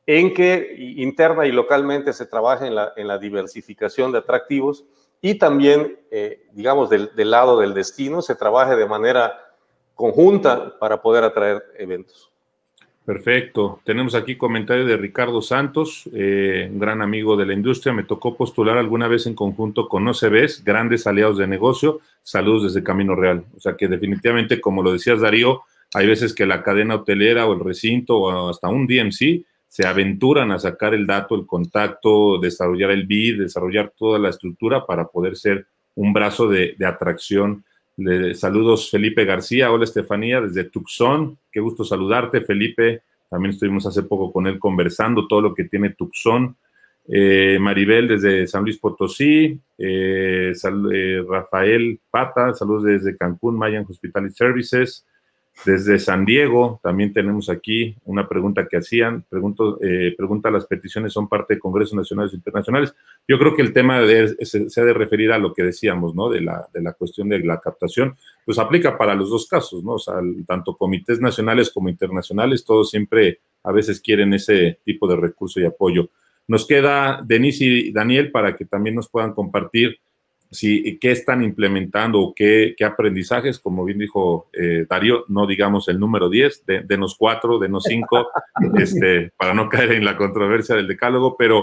en que interna y localmente se trabaje en la, en la diversificación de atractivos y también, eh, digamos, del, del, lado del destino, se trabaje de manera conjunta para poder atraer eventos. Perfecto. Tenemos aquí comentario de Ricardo Santos, eh, un gran amigo de la industria. Me tocó postular alguna vez en conjunto con OCBs, grandes aliados de negocio. Saludos desde Camino Real. O sea que definitivamente, como lo decías Darío, hay veces que la cadena hotelera o el recinto o hasta un DMC se aventuran a sacar el dato, el contacto, desarrollar el BID, desarrollar toda la estructura para poder ser un brazo de, atracción. Saludos Felipe García, hola Estefanía desde Tucson, qué gusto saludarte Felipe, también estuvimos hace poco con él conversando todo lo que tiene Tucson. Eh, Maribel desde San Luis Potosí, eh, eh, Rafael Pata, saludos desde Cancún, Mayan Hospitality Services, Desde San Diego también tenemos aquí una pregunta que hacían. Pregunto, eh, pregunta, ¿las peticiones son parte de congresos nacionales e internacionales? Yo creo que el tema se, ha de referir a lo que decíamos, ¿no? De la, de la cuestión de la captación. Pues aplica para los dos casos, ¿no? O sea, tanto comités nacionales como internacionales, todos siempre a veces quieren ese tipo de recurso y apoyo. Nos queda Denise y Daniel para que también nos puedan compartir si, qué están implementando o qué, aprendizajes, como bien dijo eh, Darío, no digamos el número 10, de, denos cuatro, denos cinco, *laughs* este, para no caer en la controversia del decálogo, pero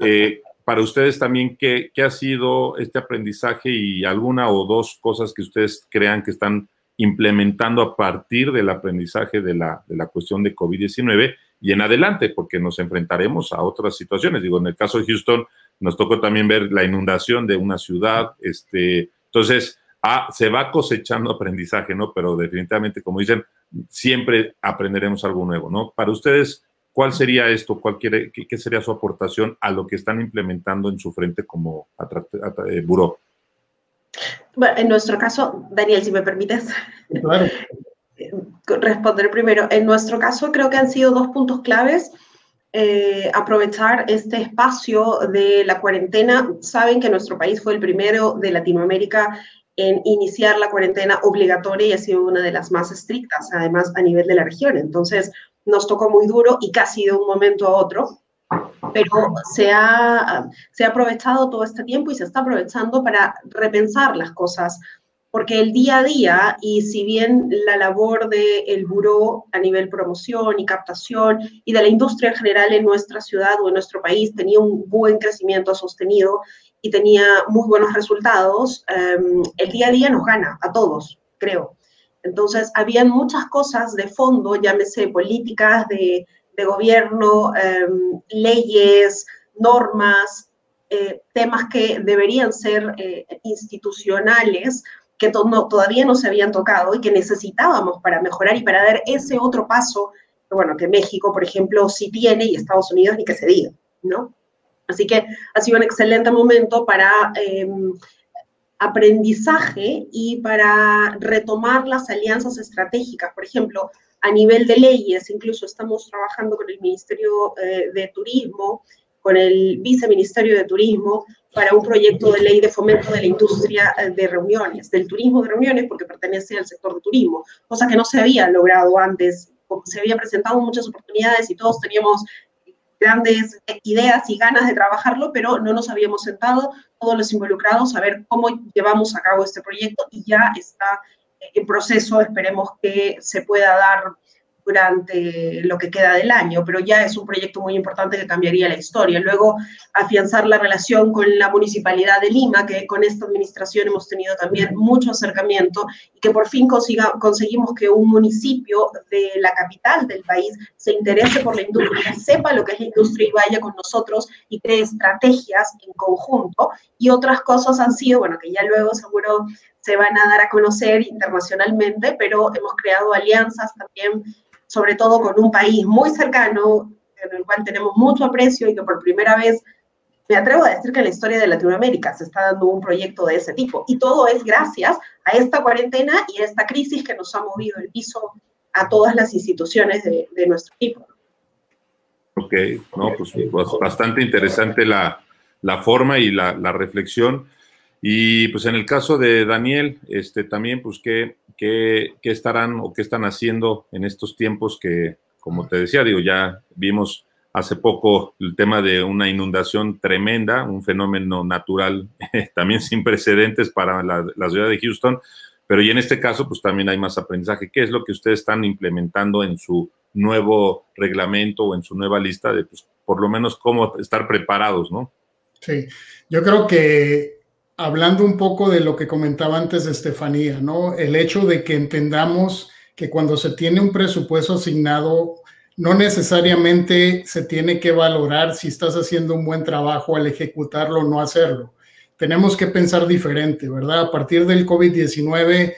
eh, para ustedes también, ¿qué, ¿qué, ha sido este aprendizaje y alguna o dos cosas que ustedes crean que están implementando a partir del aprendizaje de la, de la cuestión de COVID-19 y en adelante, porque nos enfrentaremos a otras situaciones. Digo, en el caso de Houston, nos tocó también ver la inundación de una ciudad, este, entonces ah, se va cosechando aprendizaje, ¿no? Pero definitivamente, como dicen, siempre aprenderemos algo nuevo, ¿no? Para ustedes, ¿cuál sería esto? ¿Cuál quiere, qué, sería su aportación a lo que están implementando en su frente como eh, buró? Bueno, en nuestro caso, Daniel, si me permites. Claro. *laughs* Responder primero. En nuestro caso, creo que han sido dos puntos claves eh, aprovechar este espacio de la cuarentena. Saben que nuestro país fue el primero de Latinoamérica en iniciar la cuarentena obligatoria y ha sido una de las más estrictas, además a nivel de la región. Entonces, nos tocó muy duro y casi de un momento a otro, pero se ha, se ha aprovechado todo este tiempo y se está aprovechando para repensar las cosas porque el día a día, y si bien la labor del el buró a nivel promoción y captación y de la industria en general en nuestra ciudad o en nuestro país tenía un buen crecimiento sostenido y tenía muy buenos resultados, em, el día a día nos gana a todos, creo. Entonces, habían muchas cosas de fondo, llámese políticas de, de gobierno, em, leyes, normas, eh, temas que deberían ser eh, institucionales, que todavía no se habían tocado y que necesitábamos para mejorar y para dar ese otro paso, que, bueno, que México, por ejemplo, sí tiene y Estados Unidos ni que se diga, ¿no? Así que ha sido un excelente momento para em, aprendizaje y para retomar las alianzas estratégicas. Por ejemplo, a nivel de leyes, incluso estamos trabajando con el Ministerio eh, de Turismo, con el Viceministerio de Turismo, para un proyecto de ley de fomento de la industria eh, de reuniones, del turismo de reuniones, porque pertenece al sector de turismo, cosa que no se había logrado antes, porque se había presentado muchas oportunidades y todos teníamos grandes ideas y ganas de trabajarlo, pero no nos habíamos sentado todos los involucrados a ver cómo llevamos a cabo este proyecto y ya está en proceso, esperemos que se pueda dar durante lo que queda del año, pero ya es un proyecto muy importante que cambiaría la historia. Luego, afianzar la relación con la Municipalidad de Lima, que con esta administración hemos tenido también mucho acercamiento y que por fin consiga, conseguimos que un municipio de la capital del país se interese por la industria, sepa lo que es la industria y vaya con nosotros y cree estrategias en conjunto. Y otras cosas han sido, bueno, que ya luego seguro se van a dar a conocer internacionalmente, pero hemos creado alianzas también sobre todo con un país muy cercano, en el cual tenemos mucho aprecio y que por primera vez, me atrevo a decir que en la historia de Latinoamérica se está dando un proyecto de ese tipo. Y todo es gracias a esta cuarentena y a esta crisis que nos ha movido el piso a todas las instituciones de, nuestro equipo. Ok, no, pues, pues bastante interesante la, la forma y la, la, reflexión. Y pues en el caso de Daniel, este, también, pues, ¿qué, qué, estarán o qué están haciendo en estos tiempos que, como te decía, digo, ya vimos hace poco el tema de una inundación tremenda, un fenómeno natural *laughs* también sin precedentes para la, ciudad de Houston, pero y en este caso pues también hay más aprendizaje. ¿Qué es lo que ustedes están implementando en su nuevo reglamento o en su nueva lista de pues por lo menos cómo estar preparados, ¿no? Sí, yo creo que hablando un poco de lo que comentaba antes Estefanía, ¿no? El hecho de que entendamos que cuando se tiene un presupuesto asignado, no necesariamente se tiene que valorar si estás haciendo un buen trabajo al ejecutarlo o no hacerlo. Tenemos que pensar diferente, ¿verdad? A partir del COVID-19,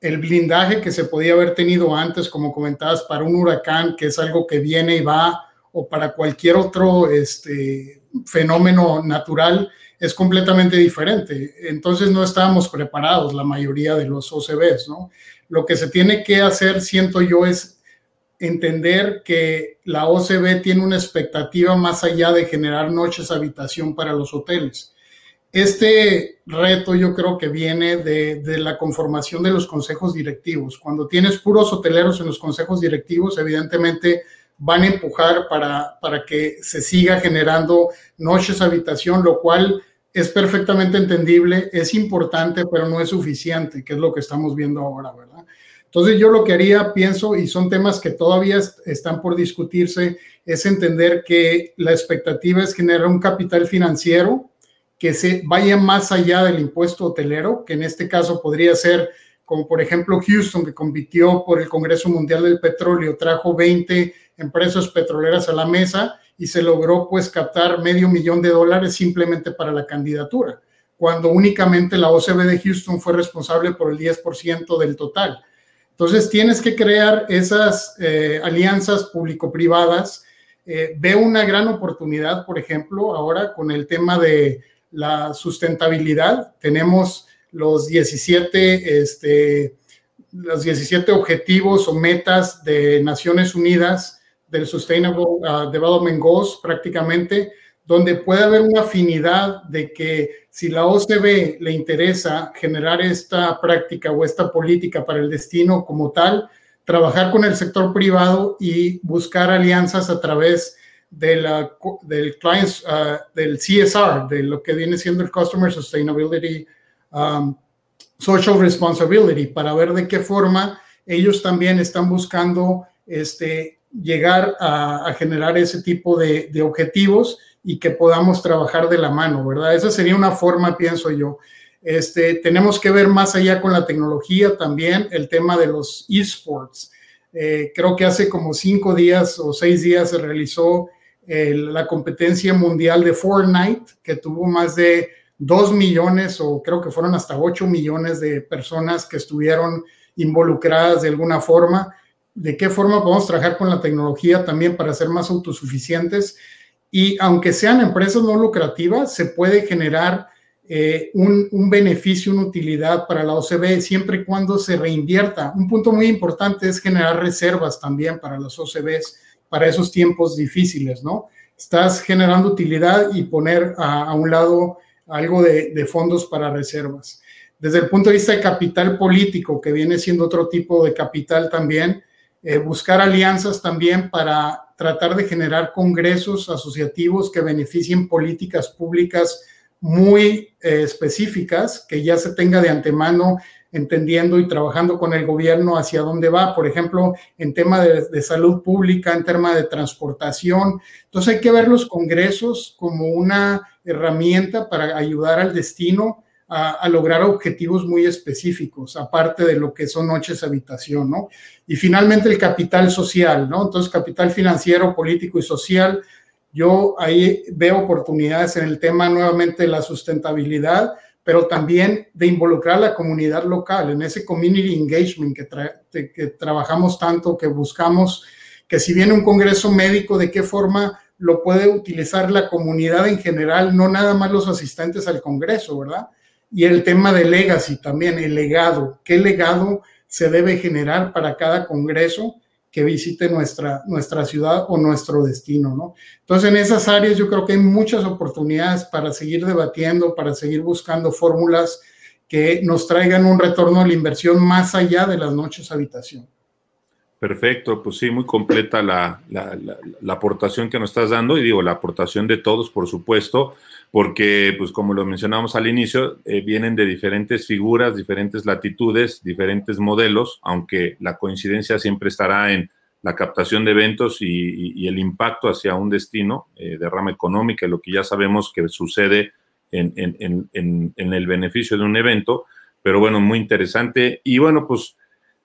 el blindaje que se podía haber tenido antes, como comentabas, para un huracán, que es algo que viene y va, o para cualquier otro este, fenómeno natural es completamente diferente. Entonces no estábamos preparados la mayoría de los OCBs, ¿no? Lo que se tiene que hacer, siento yo, es entender que la OCB tiene una expectativa más allá de generar noches habitación para los hoteles. Este reto yo creo que viene de, de, la conformación de los consejos directivos. Cuando tienes puros hoteleros en los consejos directivos, evidentemente van a empujar para, para que se siga generando noches habitación, lo cual es perfectamente entendible, es importante, pero no es suficiente, que es lo que estamos viendo ahora, ¿verdad? Entonces yo lo que haría, pienso, y son temas que todavía están por discutirse, es entender que la expectativa es generar un capital financiero que se vaya más allá del impuesto hotelero, que en este caso podría ser como por ejemplo Houston, que compitió por el Congreso Mundial del Petróleo, trajo 20 empresas petroleras a la mesa y se logró pues captar medio millón de dólares simplemente para la candidatura, cuando únicamente la OCB de Houston fue responsable por el 10% del total. Entonces tienes que crear esas eh, alianzas público-privadas. Eh, veo una gran oportunidad, por ejemplo, ahora con el tema de la sustentabilidad. Tenemos los 17, este, los 17 objetivos o metas de Naciones Unidas del Sustainable uh, Development Goals prácticamente, donde puede haber una afinidad de que si la OCB le interesa generar esta práctica o esta política para el destino como tal, trabajar con el sector privado y buscar alianzas a través de del, clients, uh, del CSR, de lo que viene siendo el Customer Sustainability um, Social Responsibility, para ver de qué forma ellos también están buscando este, llegar a, generar ese tipo de, objetivos y que podamos trabajar de la mano, ¿verdad? Esa sería una forma, pienso yo. Este, tenemos que ver más allá con la tecnología también el tema de los esports. Eh, creo que hace como cinco días o seis días se realizó el, la competencia mundial de Fortnite, que tuvo más de dos millones o creo que fueron hasta ocho millones de personas que estuvieron involucradas de alguna forma. ¿De qué forma podemos trabajar con la tecnología también para ser más autosuficientes? Y aunque sean empresas no lucrativas, se puede generar eh, un, un, beneficio, una utilidad para la OCB siempre y cuando se reinvierta. Un punto muy importante es generar reservas también para las OCBs para esos tiempos difíciles, ¿no? Estás generando utilidad y poner a, un lado algo de, de, fondos para reservas. Desde el punto de vista de capital político, que viene siendo otro tipo de capital también, eh, buscar alianzas también para tratar de generar congresos asociativos que beneficien políticas públicas muy eh, específicas, que ya se tenga de antemano entendiendo y trabajando con el gobierno hacia dónde va, por ejemplo, en tema de, de, salud pública, en tema de transportación. Entonces hay que ver los congresos como una herramienta para ayudar al destino a, a, lograr objetivos muy específicos, aparte de lo que son noches habitación, ¿no? Y finalmente el capital social, ¿no? Entonces, capital financiero, político y social. Yo ahí veo oportunidades en el tema nuevamente de la sustentabilidad, pero también de involucrar a la comunidad local en ese community engagement que, tra que trabajamos tanto, que buscamos, que si viene un congreso médico, de qué forma lo puede utilizar la comunidad en general, no nada más los asistentes al congreso, ¿verdad? Y el tema de legacy también, el legado, qué legado se debe generar para cada congreso que visite nuestra, nuestra ciudad o nuestro destino, ¿no? Entonces, en esas áreas yo creo que hay muchas oportunidades para seguir debatiendo, para seguir buscando fórmulas que nos traigan un retorno a la inversión más allá de las noches habitación. Perfecto, pues sí, muy completa la, la, aportación que nos estás dando y digo, la aportación de todos, por supuesto, porque, pues como lo mencionamos al inicio, eh, vienen de diferentes figuras, diferentes latitudes, diferentes modelos, aunque la coincidencia siempre estará en la captación de eventos y, el impacto hacia un destino eh, de rama económica, lo que ya sabemos que sucede en el beneficio de un evento, pero bueno, muy interesante. Y bueno, pues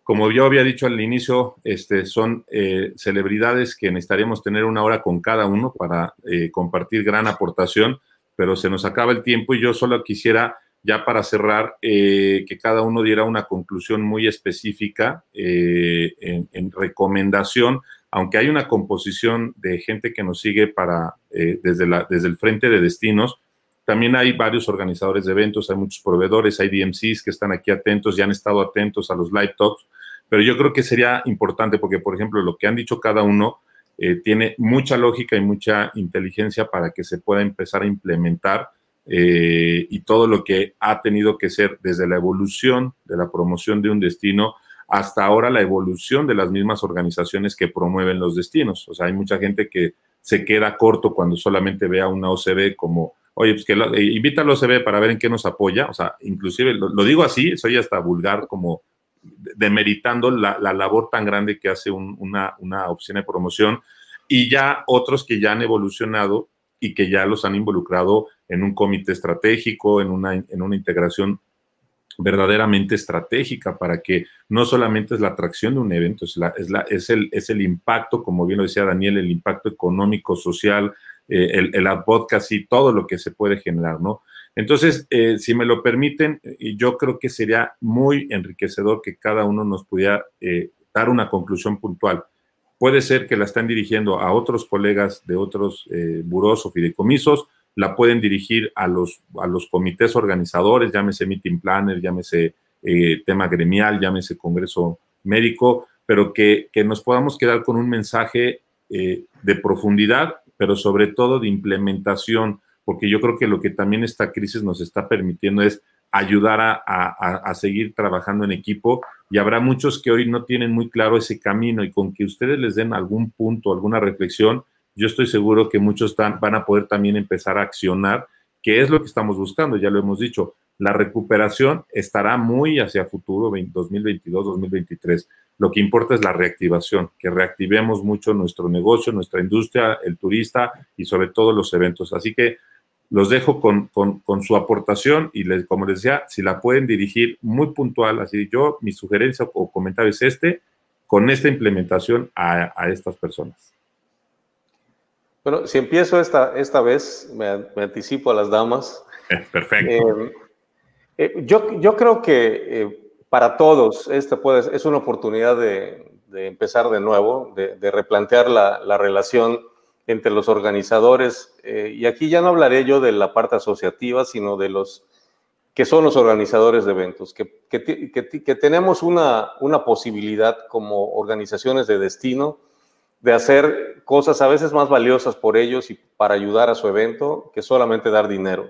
como yo había dicho al inicio, este, son eh, celebridades que necesitaríamos tener una hora con cada uno para eh, compartir gran aportación, pero se nos acaba el tiempo y yo solo quisiera, ya para cerrar, eh, que cada uno diera una conclusión muy específica en, en, recomendación aunque hay una composición de gente que nos sigue para, eh, desde, la, desde el frente de destinos, también hay varios organizadores de eventos, hay muchos proveedores, hay DMCs que están aquí atentos y han estado atentos a los live talks, pero yo creo que sería importante porque, por ejemplo, lo que han dicho cada uno eh, tiene mucha lógica y mucha inteligencia para que se pueda empezar a implementar eh, y todo lo que ha tenido que ser desde la evolución de la promoción de un destino hasta ahora la evolución de las mismas organizaciones que promueven los destinos. O sea, hay mucha gente que se queda corto cuando solamente ve a una OCB como, oye, pues que eh, invita a la OCB para ver en qué nos apoya. O sea, inclusive lo, digo así, soy hasta vulgar como demeritando la, la labor tan grande que hace una, una de promoción y ya otros que ya han evolucionado y que ya los han involucrado en un comité estratégico, en una, en una integración verdaderamente estratégica para que no solamente es la atracción de un evento, es, la, es, la, es, el, es el impacto, como bien lo decía Daniel, el impacto económico, social, eh, el, el podcast y todo lo que se puede generar, ¿no? Entonces, eh, si me lo permiten, yo creo que sería muy enriquecedor que cada uno nos pudiera eh, dar una conclusión puntual. Puede ser que la estén dirigiendo a otros colegas de otros eh, buros o la pueden dirigir a los, a los comités organizadores, llámese meeting planner, llámese eh, tema gremial, llámese congreso médico, pero que, nos podamos quedar con un mensaje de profundidad, pero sobre todo de implementación, porque yo creo que lo que también esta crisis nos está permitiendo es ayudar a, a, seguir trabajando en equipo y habrá muchos que hoy no tienen muy claro ese camino y con que ustedes les den algún punto, alguna reflexión, yo estoy seguro que muchos van a poder también empezar a accionar, que es lo que estamos buscando, ya lo hemos dicho. La recuperación estará muy hacia futuro, 2022, 2023. Lo que importa es la reactivación, que reactivemos mucho nuestro negocio, nuestra industria, el turista y sobre todo los eventos. Así que los dejo con, su aportación y les, como les decía, si la pueden dirigir muy puntual, así yo, mi sugerencia o comentario es este, con esta implementación a estas personas. Bueno, si empiezo esta, esta vez, me, anticipo a las damas. Perfecto. Eh, eh, yo, yo creo que eh, para todos esta es una oportunidad de, empezar de nuevo, de, replantear la, la, relación entre los organizadores. y aquí ya no hablaré yo de la parte asociativa, sino de los que son los organizadores de eventos, que, tenemos una posibilidad como organizaciones de destino de hacer cosas a veces más valiosas por ellos y para ayudar a su evento que solamente dar dinero.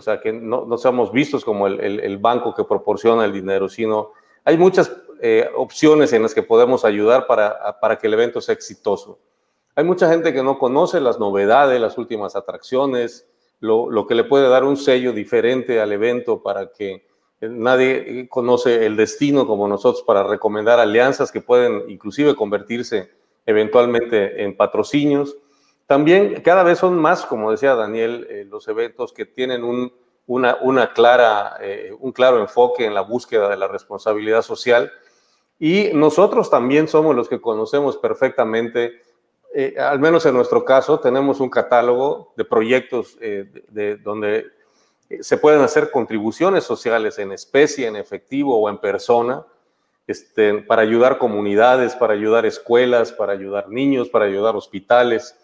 O sea, que no, no seamos vistos como el, el, banco que proporciona el dinero, sino hay muchas eh, opciones en las que podemos ayudar para, para que el evento sea exitoso. Hay mucha gente que no conoce las novedades, las últimas atracciones, lo, lo que le puede dar un sello diferente al evento para que nadie conoce el destino como nosotros para recomendar alianzas que pueden inclusive convertirse eventualmente en patrocinios. También cada vez son más, como decía Daniel, eh, los eventos que tienen un, una, una clara, eh, un claro enfoque en la búsqueda de la responsabilidad social. Y nosotros también somos los que conocemos perfectamente, eh, al menos en nuestro caso, tenemos un catálogo de proyectos de, donde se pueden hacer contribuciones sociales en especie, en efectivo o en persona, este, para ayudar comunidades, para ayudar escuelas, para ayudar niños, para ayudar hospitales,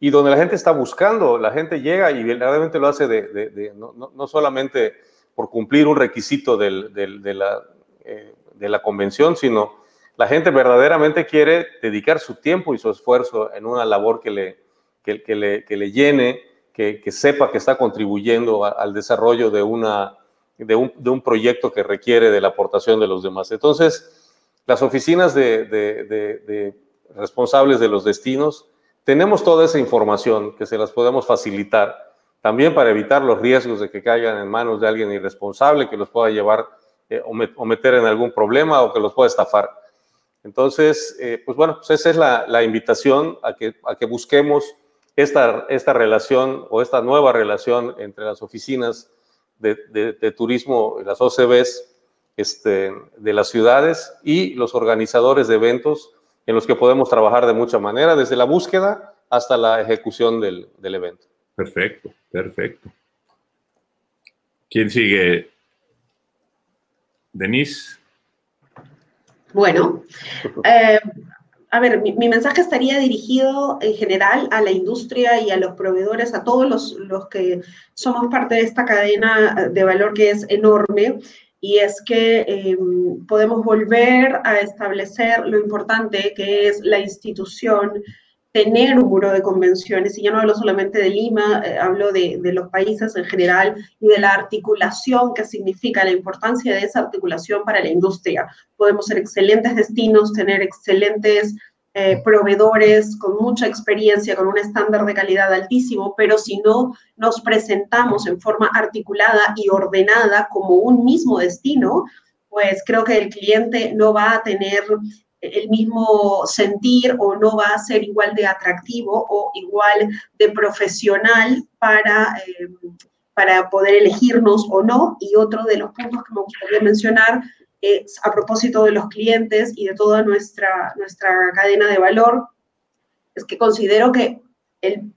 y donde la gente está buscando, la gente llega y verdaderamente lo hace de, no, solamente por cumplir un requisito de, la, eh, de la convención, sino la gente verdaderamente quiere dedicar su tiempo y su esfuerzo en una labor que le, que, le, que le llene, que, sepa que está contribuyendo al desarrollo de una, de un, proyecto que requiere de la aportación de los demás. Entonces, las oficinas de, responsables de los destinos, tenemos toda esa información que se las podemos facilitar, también para evitar los riesgos de que caigan en manos de alguien irresponsable que los pueda llevar eh, o, meter en algún problema o que los pueda estafar. Entonces, eh, pues bueno, pues esa es la, invitación a que, a que busquemos esta, esta relación o esta nueva relación entre las oficinas de, turismo, las OCBs este, de las ciudades y los organizadores de eventos en los que podemos trabajar de mucha manera, desde la búsqueda hasta la ejecución del, del evento. Perfecto, perfecto. ¿Quién sigue? Denise. Bueno, eh, a ver, mi, mensaje estaría dirigido en general a la industria y a los proveedores, a todos los, los que somos parte de esta cadena de valor que es enorme y es que em, podemos volver a establecer lo importante que es la institución, tener un muro de convenciones, y ya no hablo solamente de Lima, eh, hablo de, de, los países en general y de la articulación que significa la importancia de esa articulación para la industria. Podemos ser excelentes destinos, tener excelentes eh, proveedores con mucha experiencia, con un estándar de calidad altísimo, pero si no nos presentamos en forma articulada y ordenada como un mismo destino, pues creo que el cliente no va a tener el mismo sentir o no va a ser igual de atractivo o igual de profesional para, eh, para poder elegirnos o no. Y otro de los puntos que me gustaría mencionar a propósito de los clientes y de toda nuestra, nuestra cadena de valor, es que considero que el,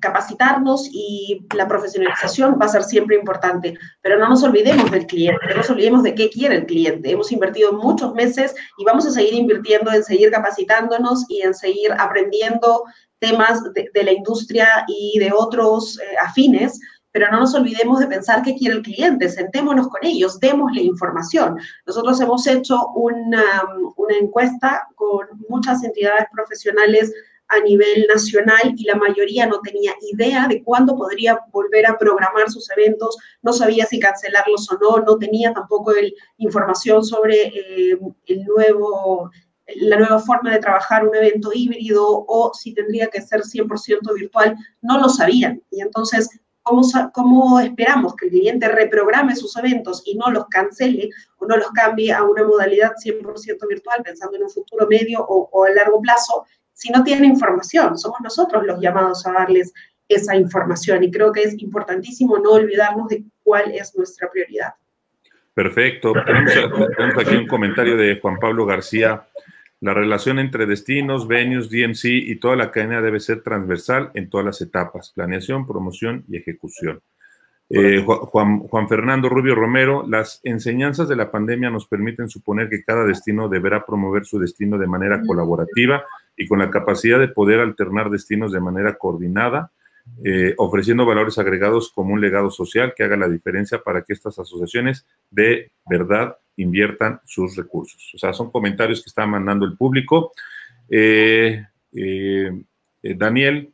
capacitarnos y la profesionalización va a ser siempre importante, pero no nos olvidemos del cliente, no nos olvidemos de qué quiere el cliente. Hemos invertido muchos meses y vamos a seguir invirtiendo en seguir capacitándonos y en seguir aprendiendo temas de, la industria y de otros eh, afines pero no nos olvidemos de pensar qué quiere el cliente, sentémonos con ellos, démosle información. Nosotros hemos hecho una, una encuesta con muchas entidades profesionales a nivel nacional y la mayoría no tenía idea de cuándo podría volver a programar sus eventos, no sabía si cancelarlos o no, no tenía tampoco el, información sobre eh, el nuevo, la nueva forma de trabajar un evento híbrido o si tendría que ser 100% virtual, no lo sabían. Y entonces ¿Cómo, esperamos que el cliente reprograme sus eventos y no los cancele o no los cambie a una modalidad 100% virtual, pensando en un futuro medio o, a largo plazo, si no tiene información? Somos nosotros los llamados a darles esa información y creo que es importantísimo no olvidarnos de cuál es nuestra prioridad. Perfecto. aquí un comentario de Juan Pablo García. La relación entre destinos, venues, DMC y toda la cadena debe ser transversal en todas las etapas, planeación, promoción y ejecución. Eh, Juan, Juan, Fernando Rubio Romero, las enseñanzas de la pandemia nos permiten suponer que cada destino deberá promover su destino de manera colaborativa y con la capacidad de poder alternar destinos de manera coordinada, eh, ofreciendo valores agregados como un legado social que haga la diferencia para que estas asociaciones de verdad inviertan sus recursos. O sea, son comentarios que está mandando el público. Eh, eh, eh, Daniel.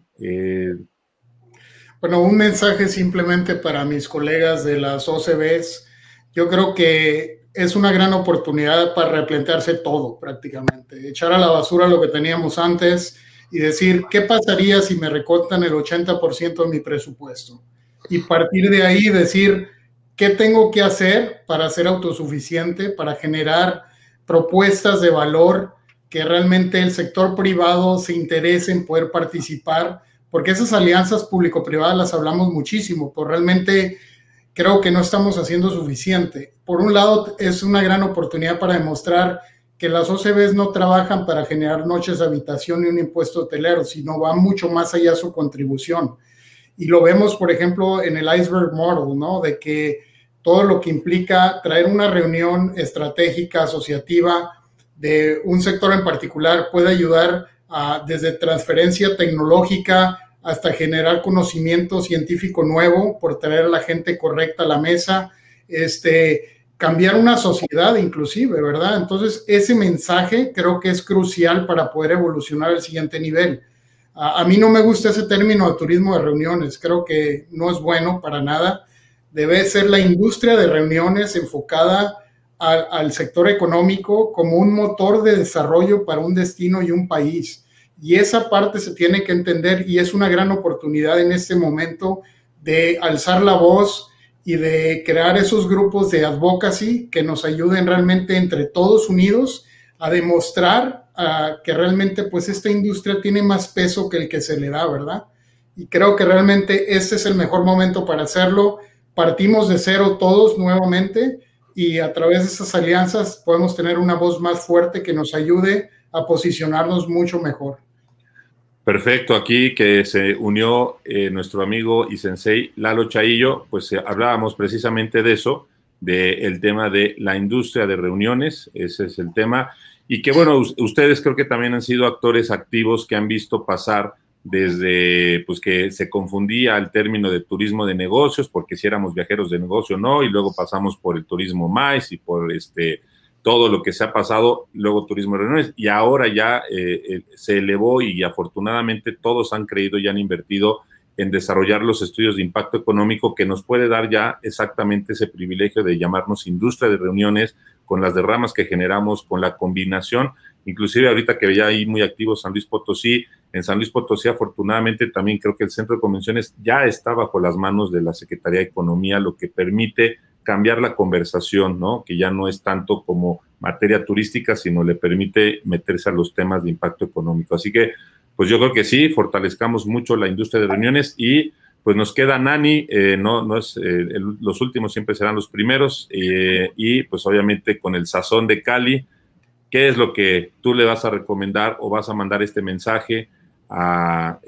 bueno, un mensaje simplemente para mis colegas de las OCBs. Yo creo que es una gran oportunidad para replantearse todo prácticamente, echar a la basura lo que teníamos antes y decir, ¿qué pasaría si me recortan el 80% de mi presupuesto? Y partir de ahí decir, ¿Qué tengo que hacer para ser autosuficiente, para generar propuestas de valor que realmente el sector privado se interese en poder participar? Porque esas alianzas público-privadas las hablamos muchísimo, pero realmente creo que no estamos haciendo suficiente. Por un lado, es una gran oportunidad para demostrar que las OCBs no trabajan para generar noches de habitación y un impuesto hotelero, sino va mucho más allá su contribución. Y lo vemos, por ejemplo, en el iceberg model, ¿no? De que todo lo que implica traer una reunión estratégica, asociativa de un sector en particular puede ayudar a, desde transferencia tecnológica hasta generar conocimiento científico nuevo por traer a la gente correcta a la mesa, este, cambiar una sociedad inclusive, ¿verdad? Entonces, ese mensaje creo que es crucial para poder evolucionar al siguiente nivel. A, mí no me gusta ese término de turismo de reuniones, creo que no es bueno para nada. Debe ser la industria de reuniones enfocada al, sector económico como un motor de desarrollo para un destino y un país. Y esa parte se tiene que entender y es una gran oportunidad en este momento de alzar la voz y de crear esos grupos de advocacy que nos ayuden realmente entre todos unidos a demostrar que realmente pues esta industria tiene más peso que el que se le da, ¿verdad? Y creo que realmente este es el mejor momento para hacerlo. Partimos de cero todos nuevamente y a través de esas alianzas podemos tener una voz más fuerte que nos ayude a posicionarnos mucho mejor. Perfecto, aquí que se unió eh, nuestro amigo y sensei Lalo Chaillo, pues eh, hablábamos precisamente de eso, del tema de la industria de reuniones, ese es el tema, y que bueno, ustedes creo que también han sido actores activos que han visto pasar desde pues que se confundía el término de turismo de negocios, porque si éramos viajeros de negocio no, y luego pasamos por el turismo más y por este todo lo que se ha pasado, luego turismo de reuniones, y ahora ya eh, eh, se elevó y afortunadamente todos han creído y han invertido en desarrollar los estudios de impacto económico que nos puede dar ya exactamente ese privilegio de llamarnos industria de reuniones con las derramas que generamos, con la combinación, inclusive ahorita que veía ahí muy activo San Luis Potosí, en San Luis Potosí afortunadamente también creo que el centro de convenciones ya está bajo las manos de la Secretaría de Economía, lo que permite cambiar la conversación, ¿no? Que ya no es tanto como materia turística, sino le permite meterse a los temas de impacto económico. Así que, pues yo creo que sí, fortalezcamos mucho la industria de reuniones y pues nos queda Nani, eh, no, no es, eh, los últimos siempre serán los primeros eh, y pues obviamente con el sazón de Cali, ¿qué es lo que tú le vas a recomendar o vas a mandar este mensaje a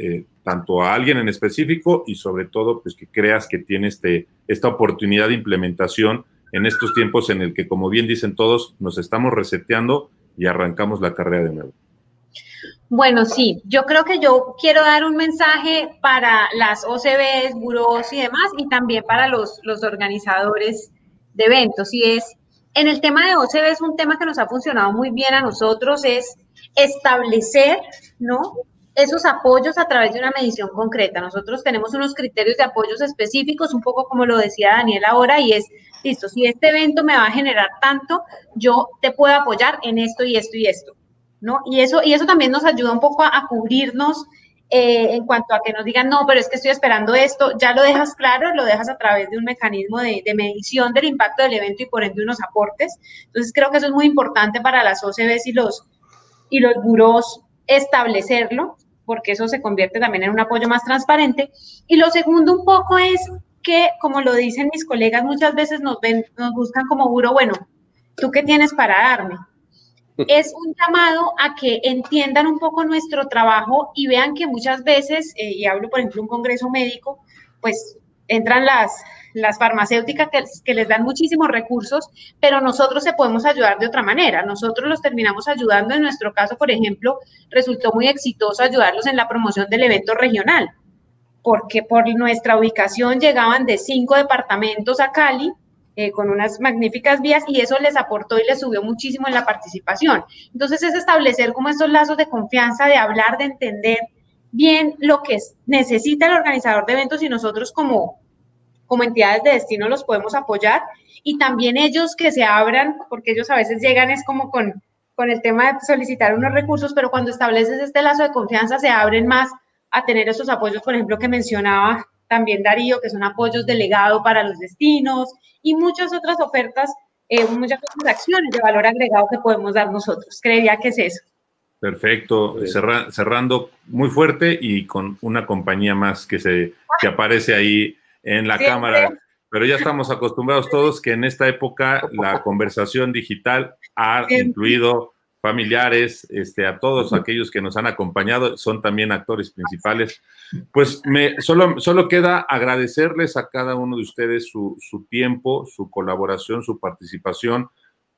tanto a alguien en específico y sobre todo pues que creas que tiene este, esta oportunidad de implementación en estos tiempos en el que, como bien dicen todos, nos estamos reseteando y arrancamos la carrera de nuevo. Bueno, sí, yo creo que yo quiero dar un mensaje para las OCBs, buros y demás, y también para los, los organizadores de eventos. Y es, en el tema de OCB es un tema que nos ha funcionado muy bien a nosotros, es establecer, ¿no? esos apoyos a través de una medición concreta. Nosotros tenemos unos criterios de apoyos específicos, un poco como lo decía Daniel ahora, y es, listo, si este evento me va a generar tanto, yo te puedo apoyar en esto y esto y esto, ¿no? Y eso, y eso también nos ayuda un poco a, cubrirnos eh, en cuanto a que nos digan, no, pero es que estoy esperando esto, ya lo dejas claro, lo dejas a través de un mecanismo de, de medición del impacto del evento y por ende unos aportes. Entonces creo que eso es muy importante para las OCBs y los, y los buros establecerlo porque eso se convierte también en un apoyo más transparente. Y lo segundo un poco es que, como lo dicen mis colegas, muchas veces nos ven, nos buscan como juro, bueno, ¿tú qué tienes para darme? Es un llamado a que entiendan un poco nuestro trabajo y vean que muchas veces, eh, y hablo por ejemplo un congreso médico, pues entran las, las farmacéuticas que, les dan muchísimos recursos, pero nosotros se podemos ayudar de otra manera. Nosotros los terminamos ayudando. En nuestro caso, por ejemplo, resultó muy exitoso ayudarlos en la promoción del evento regional, porque por nuestra ubicación llegaban de cinco departamentos a Cali. Eh, con unas magníficas vías y eso les aportó y les subió muchísimo en la participación. Entonces es establecer como estos lazos de confianza, de hablar, de entender bien lo que necesita el organizador de eventos y nosotros como, como entidades de destino los podemos apoyar y también ellos que se abran, porque ellos a veces llegan es como con, con el tema de solicitar unos recursos, pero cuando estableces este lazo de confianza se abren más a tener esos apoyos, por ejemplo, que mencionaba también Darío, que son apoyos delegados para los destinos y muchas otras ofertas, eh, muchas otras acciones de valor agregado que podemos dar nosotros. Creería que es eso. Perfecto, cerrando muy fuerte y con una compañía más que se que aparece ahí en la cámara. Pero ya estamos acostumbrados todos que en esta época la conversación digital ha incluido familiares, este, a todos aquellos que nos han acompañado, son también actores principales. Pues me, solo, solo queda agradecerles a cada uno de ustedes su, su tiempo, su colaboración, su participación.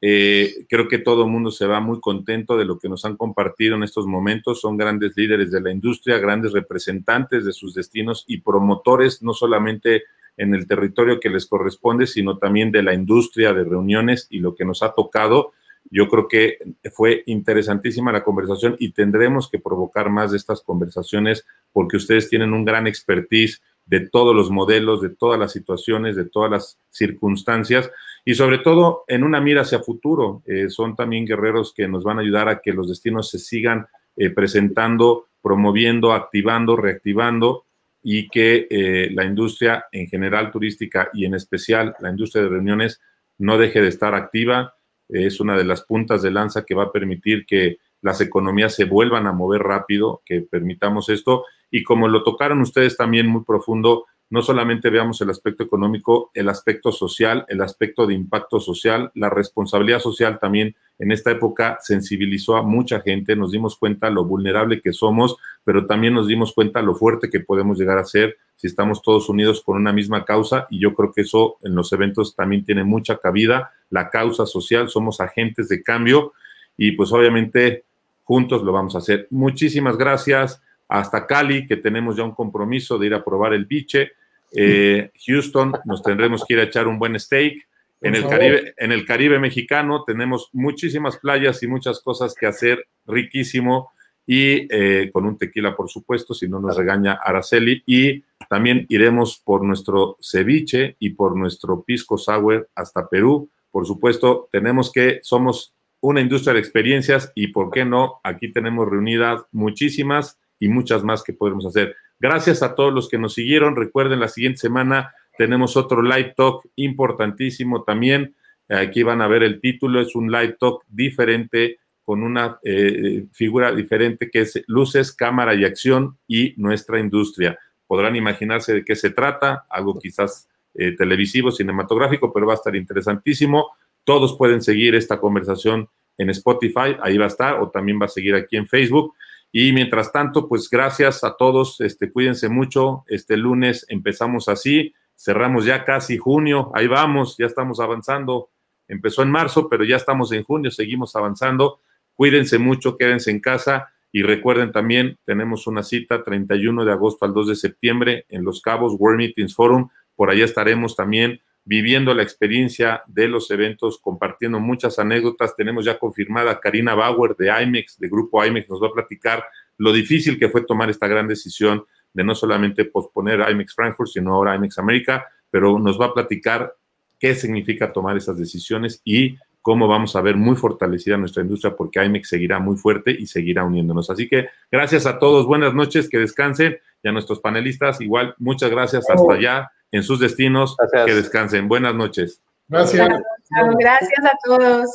Eh, creo que todo el mundo se va muy contento de lo que nos han compartido en estos momentos. Son grandes líderes de la industria, grandes representantes de sus destinos y promotores, no solamente en el territorio que les corresponde, sino también de la industria de reuniones y lo que nos ha tocado. Yo creo que fue interesantísima la conversación y tendremos que provocar más de estas conversaciones porque ustedes tienen un gran expertise de todos los modelos, de todas las situaciones, de todas las circunstancias y sobre todo en una mira hacia futuro. Eh, son también guerreros que nos van a ayudar a que los destinos se sigan eh, presentando, promoviendo, activando, reactivando y que eh, la industria en general turística y en especial la industria de reuniones no deje de estar activa. Es una de las puntas de lanza que va a permitir que las economías se vuelvan a mover rápido, que permitamos esto. Y como lo tocaron ustedes también muy profundo, no solamente veamos el aspecto económico, el aspecto social, el aspecto de impacto social, la responsabilidad social también en esta época sensibilizó a mucha gente, nos dimos cuenta lo vulnerable que somos, pero también nos dimos cuenta lo fuerte que podemos llegar a ser si estamos todos unidos con una misma causa y yo creo que eso en los eventos también tiene mucha cabida, la causa social, somos agentes de cambio y pues obviamente juntos lo vamos a hacer. Muchísimas gracias. Hasta Cali, que tenemos ya un compromiso de ir a probar el biche. Eh, Houston, nos tendremos que ir a echar un buen steak. En el, Caribe, en el Caribe mexicano tenemos muchísimas playas y muchas cosas que hacer, riquísimo, y eh, con un tequila, por supuesto, si no nos regaña Araceli, y también iremos por nuestro ceviche y por nuestro pisco sour hasta Perú. Por supuesto, tenemos que, somos una industria de experiencias y, ¿por qué no? Aquí tenemos reunidas muchísimas y muchas más que podemos hacer. Gracias a todos los que nos siguieron. Recuerden, la siguiente semana tenemos otro live talk importantísimo también. Aquí van a ver el título, es un live talk diferente con una eh, figura diferente que es luces, cámara y acción y nuestra industria. Podrán imaginarse de qué se trata, algo quizás eh, televisivo, cinematográfico, pero va a estar interesantísimo. Todos pueden seguir esta conversación en Spotify, ahí va a estar, o también va a seguir aquí en Facebook. Y mientras tanto, pues gracias a todos, este, cuídense mucho. Este lunes empezamos así, cerramos ya casi junio, ahí vamos, ya estamos avanzando. Empezó en marzo, pero ya estamos en junio, seguimos avanzando. Cuídense mucho, quédense en casa y recuerden también, tenemos una cita 31 de agosto al 2 de septiembre en Los Cabos World Meetings Forum. Por allá estaremos también viviendo la experiencia de los eventos, compartiendo muchas anécdotas. Tenemos ya confirmada a Karina Bauer de IMEX, de Grupo IMEX, nos va a platicar lo difícil que fue tomar esta gran decisión de no solamente posponer IMEX Frankfurt, sino ahora IMEX América, pero nos va a platicar qué significa tomar esas decisiones y cómo vamos a ver muy fortalecida nuestra industria porque IMEX seguirá muy fuerte y seguirá uniéndonos. Así que gracias a todos, buenas noches, que descansen. Y a nuestros panelistas igual, muchas gracias. Hasta allá en sus destinos. Que descansen. Buenas noches. Gracias. Gracias a todos.